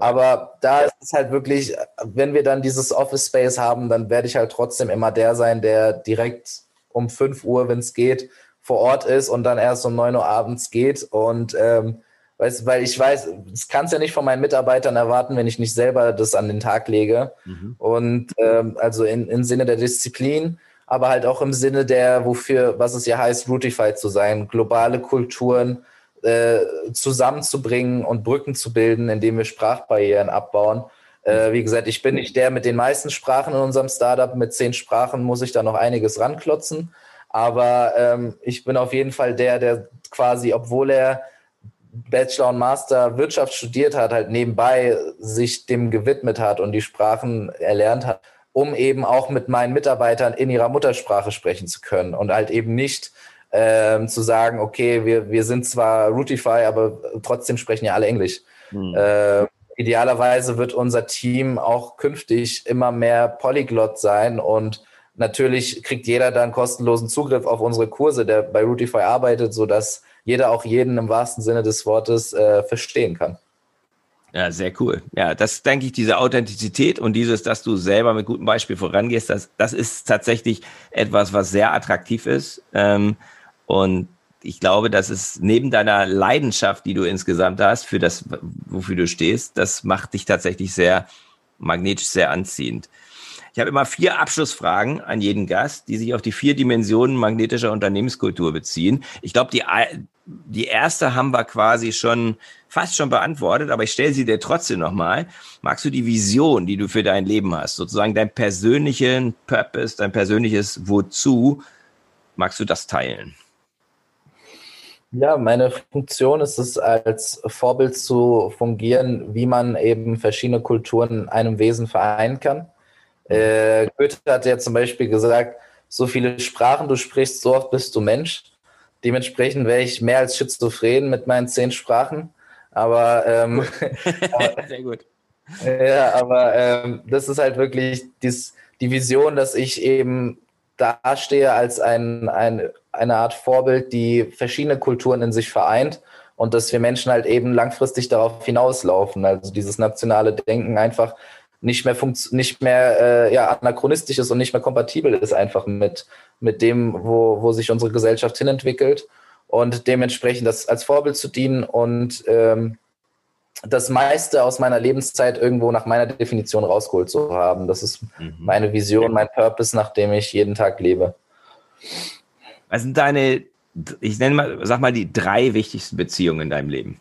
Aber da ist es halt wirklich, wenn wir dann dieses Office Space haben, dann werde ich halt trotzdem immer der sein, der direkt um 5 Uhr, wenn es geht, vor Ort ist und dann erst um 9 Uhr abends geht. Und ähm, Weißt, weil ich weiß, das kannst ja nicht von meinen Mitarbeitern erwarten, wenn ich nicht selber das an den Tag lege. Mhm. Und ähm, also in, im Sinne der Disziplin, aber halt auch im Sinne der, wofür, was es ja heißt, Rootified zu sein, globale Kulturen äh, zusammenzubringen und Brücken zu bilden, indem wir Sprachbarrieren abbauen. Äh, wie gesagt, ich bin nicht der mit den meisten Sprachen in unserem Startup. Mit zehn Sprachen muss ich da noch einiges ranklotzen. Aber ähm, ich bin auf jeden Fall der, der quasi, obwohl er Bachelor und Master Wirtschaft studiert hat, halt nebenbei sich dem gewidmet hat und die Sprachen erlernt hat, um eben auch mit meinen Mitarbeitern in ihrer Muttersprache sprechen zu können und halt eben nicht ähm, zu sagen, okay, wir, wir sind zwar Rootify, aber trotzdem sprechen ja alle Englisch. Mhm. Äh, idealerweise wird unser Team auch künftig immer mehr Polyglot sein und natürlich kriegt jeder dann kostenlosen Zugriff auf unsere Kurse, der bei Rootify arbeitet, sodass jeder auch jeden im wahrsten Sinne des Wortes äh, verstehen kann. Ja, sehr cool. Ja, das denke ich, diese Authentizität und dieses, dass du selber mit gutem Beispiel vorangehst, das, das ist tatsächlich etwas, was sehr attraktiv ist. Ähm, und ich glaube, dass es neben deiner Leidenschaft, die du insgesamt hast, für das, wofür du stehst, das macht dich tatsächlich sehr magnetisch, sehr anziehend. Ich habe immer vier Abschlussfragen an jeden Gast, die sich auf die vier Dimensionen magnetischer Unternehmenskultur beziehen. Ich glaube, die, die erste haben wir quasi schon fast schon beantwortet, aber ich stelle sie dir trotzdem nochmal. Magst du die Vision, die du für dein Leben hast, sozusagen dein persönlichen Purpose, dein persönliches Wozu, magst du das teilen? Ja, meine Funktion ist es, als Vorbild zu fungieren, wie man eben verschiedene Kulturen in einem Wesen vereinen kann. Äh, Goethe hat ja zum Beispiel gesagt, so viele Sprachen du sprichst, so oft bist du Mensch. Dementsprechend wäre ich mehr als schizophren mit meinen zehn Sprachen. Aber, ähm, sehr gut. Ja, aber ähm, das ist halt wirklich dies, die Vision, dass ich eben dastehe als ein, ein, eine Art Vorbild, die verschiedene Kulturen in sich vereint und dass wir Menschen halt eben langfristig darauf hinauslaufen. Also dieses nationale Denken einfach nicht mehr nicht mehr äh, ja, anachronistisch ist und nicht mehr kompatibel ist einfach mit, mit dem, wo, wo sich unsere Gesellschaft hinentwickelt und dementsprechend das als Vorbild zu dienen und ähm, das meiste aus meiner Lebenszeit irgendwo nach meiner Definition rausgeholt zu haben. Das ist mhm. meine Vision, mein Purpose, nach dem ich jeden Tag lebe. Was sind deine, ich nenne mal, sag mal die drei wichtigsten Beziehungen in deinem Leben?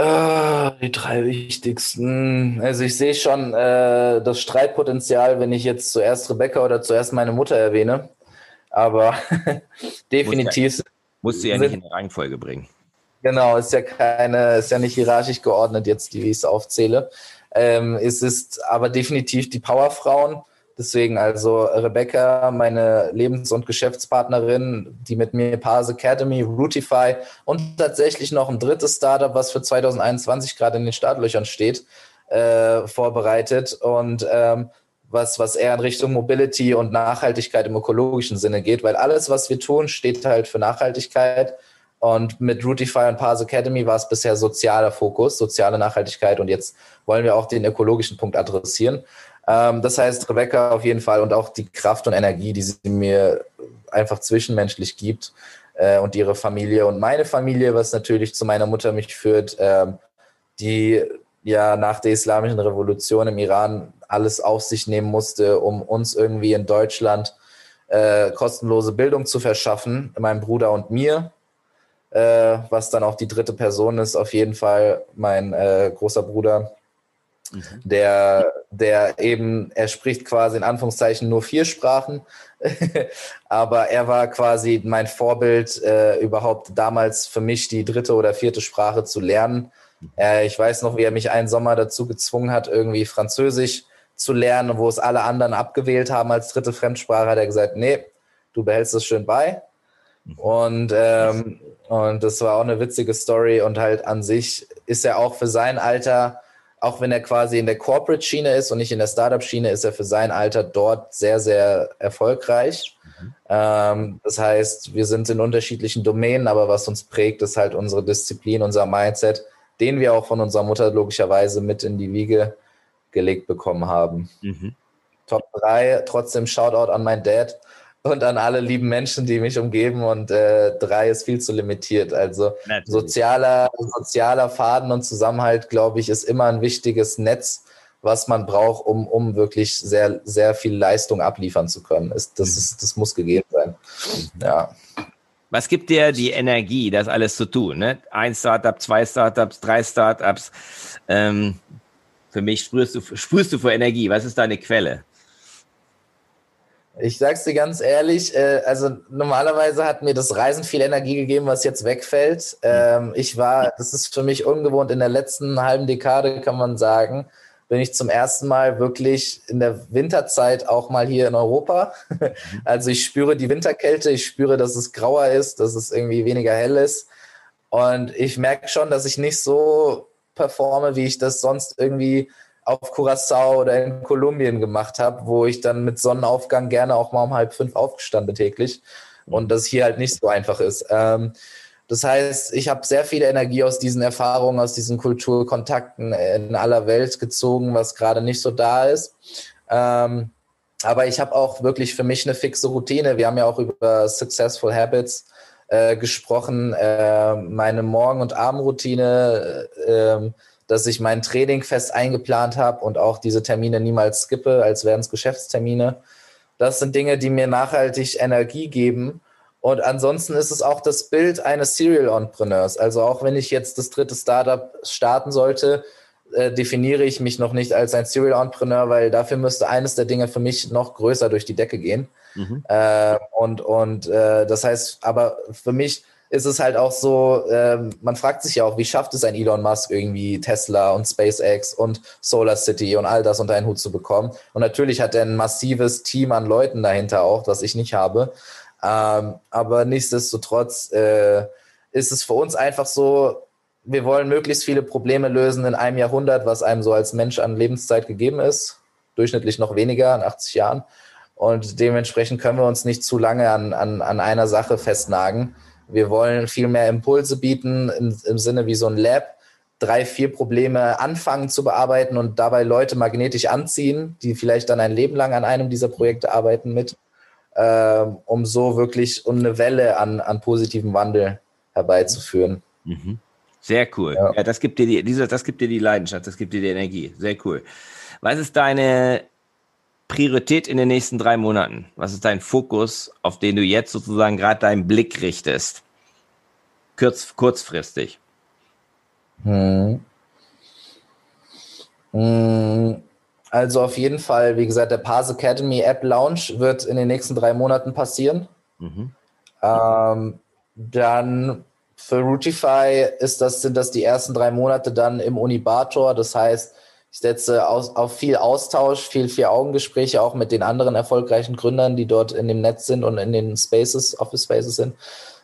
Äh, die drei wichtigsten. Also ich sehe schon äh, das Streitpotenzial, wenn ich jetzt zuerst Rebecca oder zuerst meine Mutter erwähne. Aber definitiv. Musst, musst du ja nicht in der Reihenfolge bringen. Genau, ist ja keine, ist ja nicht hierarchisch geordnet jetzt, wie ich es aufzähle. Ähm, es ist aber definitiv die Powerfrauen. Deswegen also Rebecca, meine Lebens- und Geschäftspartnerin, die mit mir Pars Academy, Rootify und tatsächlich noch ein drittes Startup, was für 2021 gerade in den Startlöchern steht, äh, vorbereitet und ähm, was, was eher in Richtung Mobility und Nachhaltigkeit im ökologischen Sinne geht, weil alles, was wir tun, steht halt für Nachhaltigkeit. Und mit Rootify und Pars Academy war es bisher sozialer Fokus, soziale Nachhaltigkeit und jetzt wollen wir auch den ökologischen Punkt adressieren. Ähm, das heißt, Rebecca auf jeden Fall und auch die Kraft und Energie, die sie mir einfach zwischenmenschlich gibt äh, und ihre Familie und meine Familie, was natürlich zu meiner Mutter mich führt, äh, die ja nach der islamischen Revolution im Iran alles auf sich nehmen musste, um uns irgendwie in Deutschland äh, kostenlose Bildung zu verschaffen, meinem Bruder und mir. Äh, was dann auch die dritte Person ist, auf jeden Fall mein äh, großer Bruder, Mhm. Der, der eben, er spricht quasi in Anführungszeichen nur vier Sprachen, aber er war quasi mein Vorbild, äh, überhaupt damals für mich die dritte oder vierte Sprache zu lernen. Äh, ich weiß noch, wie er mich einen Sommer dazu gezwungen hat, irgendwie Französisch zu lernen, wo es alle anderen abgewählt haben als dritte Fremdsprache, hat er gesagt, nee, du behältst es schön bei. Und, ähm, und das war auch eine witzige Story und halt an sich ist er auch für sein Alter auch wenn er quasi in der Corporate-Schiene ist und nicht in der Startup-Schiene, ist er für sein Alter dort sehr, sehr erfolgreich. Mhm. Ähm, das heißt, wir sind in unterschiedlichen Domänen, aber was uns prägt, ist halt unsere Disziplin, unser Mindset, den wir auch von unserer Mutter logischerweise mit in die Wiege gelegt bekommen haben. Mhm. Top 3, trotzdem Shoutout an mein Dad und an alle lieben Menschen, die mich umgeben. Und äh, drei ist viel zu limitiert. Also sozialer, sozialer Faden und Zusammenhalt, glaube ich, ist immer ein wichtiges Netz, was man braucht, um, um wirklich sehr, sehr viel Leistung abliefern zu können. Ist, das, mhm. ist, das muss gegeben sein. Mhm. Ja. Was gibt dir die Energie, das alles zu tun? Ne? Ein Startup, zwei Startups, drei Startups. Ähm, für mich sprühst du, sprühst du vor Energie. Was ist deine Quelle? Ich sag's dir ganz ehrlich, äh, also normalerweise hat mir das Reisen viel Energie gegeben, was jetzt wegfällt. Ähm, ich war, das ist für mich ungewohnt, in der letzten halben Dekade kann man sagen, bin ich zum ersten Mal wirklich in der Winterzeit auch mal hier in Europa. Also ich spüre die Winterkälte, ich spüre, dass es grauer ist, dass es irgendwie weniger hell ist. Und ich merke schon, dass ich nicht so performe, wie ich das sonst irgendwie auf Curacao oder in Kolumbien gemacht habe, wo ich dann mit Sonnenaufgang gerne auch mal um halb fünf aufgestanden täglich und das hier halt nicht so einfach ist. Ähm, das heißt, ich habe sehr viel Energie aus diesen Erfahrungen, aus diesen Kulturkontakten in aller Welt gezogen, was gerade nicht so da ist. Ähm, aber ich habe auch wirklich für mich eine fixe Routine. Wir haben ja auch über Successful Habits äh, gesprochen. Äh, meine Morgen- und Abendroutine, äh, dass ich mein Training fest eingeplant habe und auch diese Termine niemals skippe, als wären es Geschäftstermine. Das sind Dinge, die mir nachhaltig Energie geben. Und ansonsten ist es auch das Bild eines Serial Entrepreneurs. Also auch wenn ich jetzt das dritte Startup starten sollte, äh, definiere ich mich noch nicht als ein Serial Entrepreneur, weil dafür müsste eines der Dinge für mich noch größer durch die Decke gehen. Mhm. Äh, und und äh, das heißt, aber für mich ist es halt auch so, ähm, man fragt sich ja auch, wie schafft es ein Elon Musk irgendwie Tesla und SpaceX und Solar City und all das unter einen Hut zu bekommen. Und natürlich hat er ein massives Team an Leuten dahinter auch, das ich nicht habe. Ähm, aber nichtsdestotrotz äh, ist es für uns einfach so, wir wollen möglichst viele Probleme lösen in einem Jahrhundert, was einem so als Mensch an Lebenszeit gegeben ist. Durchschnittlich noch weniger, in 80 Jahren. Und dementsprechend können wir uns nicht zu lange an, an, an einer Sache festnagen. Wir wollen viel mehr Impulse bieten im, im Sinne wie so ein Lab, drei, vier Probleme anfangen zu bearbeiten und dabei Leute magnetisch anziehen, die vielleicht dann ein Leben lang an einem dieser Projekte arbeiten mit, äh, um so wirklich eine Welle an, an positivem Wandel herbeizuführen. Mhm. Sehr cool. Ja. ja, das gibt dir die, diese, das gibt dir die Leidenschaft, das gibt dir die Energie. Sehr cool. Was ist deine Priorität in den nächsten drei Monaten? Was ist dein Fokus, auf den du jetzt sozusagen gerade deinen Blick richtest? Kurz, kurzfristig. Hm. Hm. Also auf jeden Fall, wie gesagt, der Pars Academy App Launch wird in den nächsten drei Monaten passieren. Mhm. Ähm, dann für Routify ist das, sind das die ersten drei Monate dann im Unibator. Das heißt, ich setze aus, auf viel Austausch, viel Vier-Augen-Gespräche auch mit den anderen erfolgreichen Gründern, die dort in dem Netz sind und in den Spaces, Office Spaces sind,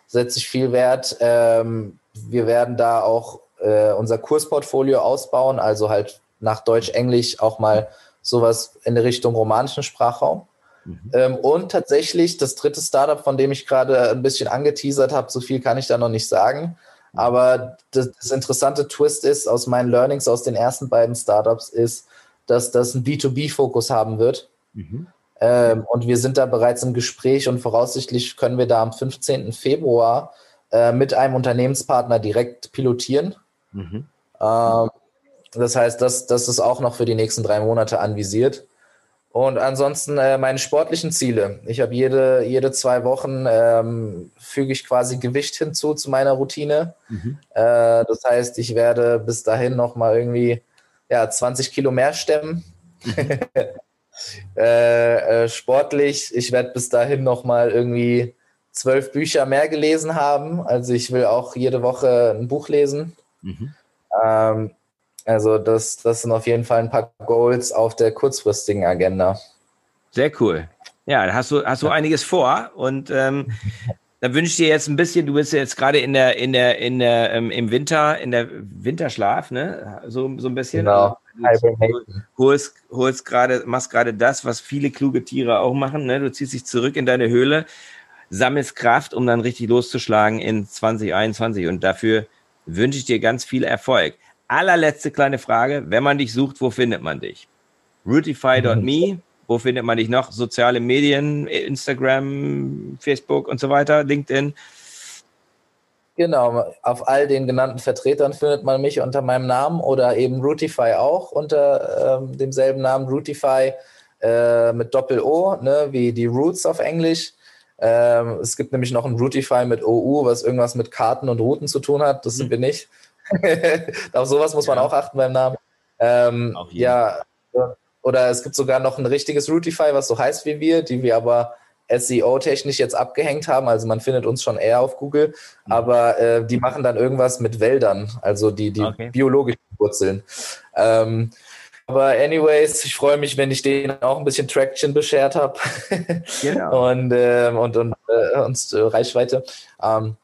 setze ich viel Wert. Ähm, wir werden da auch äh, unser Kursportfolio ausbauen, also halt nach Deutsch, Englisch auch mal sowas in der Richtung romanischen Sprachraum. Mhm. Ähm, und tatsächlich das dritte Startup, von dem ich gerade ein bisschen angeteasert habe, so viel kann ich da noch nicht sagen. Aber das, das, interessante Twist ist, aus meinen Learnings aus den ersten beiden Startups, ist, dass das einen B2B-Fokus haben wird. Mhm. Ähm, und wir sind da bereits im Gespräch und voraussichtlich können wir da am 15. Februar äh, mit einem Unternehmenspartner direkt pilotieren. Mhm. Ähm, das heißt, das, das ist auch noch für die nächsten drei Monate anvisiert. Und ansonsten äh, meine sportlichen Ziele. Ich habe jede, jede zwei Wochen ähm, füge ich quasi Gewicht hinzu zu meiner Routine. Mhm. Äh, das heißt, ich werde bis dahin noch mal irgendwie ja, 20 Kilo mehr stemmen. Mhm. äh, äh, sportlich, ich werde bis dahin noch mal irgendwie zwölf Bücher mehr gelesen haben. Also ich will auch jede Woche ein Buch lesen. Mhm. Ähm, also das, das sind auf jeden Fall ein paar Goals auf der kurzfristigen Agenda. Sehr cool. Ja, da hast du, hast du einiges vor und ähm, dann wünsche ich dir jetzt ein bisschen, du bist jetzt gerade in der, in der, in der, ähm, im Winter, in der Winterschlaf, ne? So, so ein bisschen. Genau. Du, holst, holst gerade, machst gerade das, was viele kluge Tiere auch machen, ne? Du ziehst dich zurück in deine Höhle, sammelst Kraft, um dann richtig loszuschlagen in 2021 und dafür wünsche ich dir ganz viel Erfolg allerletzte kleine Frage. Wenn man dich sucht, wo findet man dich? Routify.me, wo findet man dich noch? Soziale Medien, Instagram, Facebook und so weiter, LinkedIn? Genau, auf all den genannten Vertretern findet man mich unter meinem Namen oder eben Routify auch unter ähm, demselben Namen, Routify äh, mit Doppel-O, ne, wie die Roots auf Englisch. Ähm, es gibt nämlich noch ein Routify mit OU, was irgendwas mit Karten und Routen zu tun hat. Das sind mhm. wir nicht. Auf sowas muss man ja. auch achten beim Namen. Ähm, ja, oder es gibt sogar noch ein richtiges Routify, was so heißt wie wir, die wir aber SEO-technisch jetzt abgehängt haben. Also man findet uns schon eher auf Google, mhm. aber äh, die machen dann irgendwas mit Wäldern, also die, die okay. biologisch Wurzeln. Ähm, aber anyways, ich freue mich, wenn ich denen auch ein bisschen Traction beschert habe. genau. und, äh, und, und, äh, und äh, Reichweite. Ähm,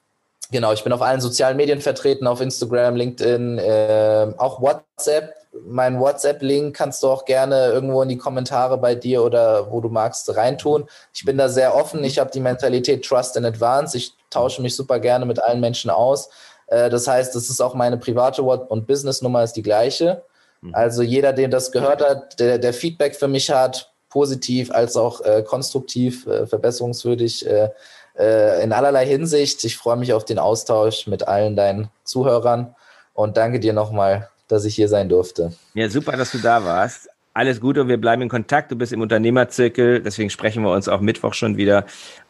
Genau, ich bin auf allen sozialen Medien vertreten, auf Instagram, LinkedIn, äh, auch WhatsApp. Mein WhatsApp-Link kannst du auch gerne irgendwo in die Kommentare bei dir oder wo du magst reintun. Ich bin da sehr offen. Ich habe die Mentalität Trust in Advance. Ich tausche mich super gerne mit allen Menschen aus. Äh, das heißt, das ist auch meine private und Business-Nummer ist die gleiche. Mhm. Also jeder, der das gehört hat, der, der Feedback für mich hat, positiv als auch äh, konstruktiv, äh, verbesserungswürdig äh, äh, in allerlei Hinsicht. Ich freue mich auf den Austausch mit allen deinen Zuhörern und danke dir nochmal, dass ich hier sein durfte. Ja, super, dass du da warst. Alles Gute und wir bleiben in Kontakt. Du bist im Unternehmerzirkel, deswegen sprechen wir uns auch Mittwoch schon wieder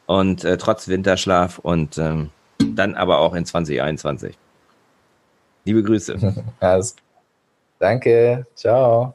und äh, trotz Winterschlaf und ähm, dann aber auch in 2021. Liebe Grüße. Alles. Danke. Ciao.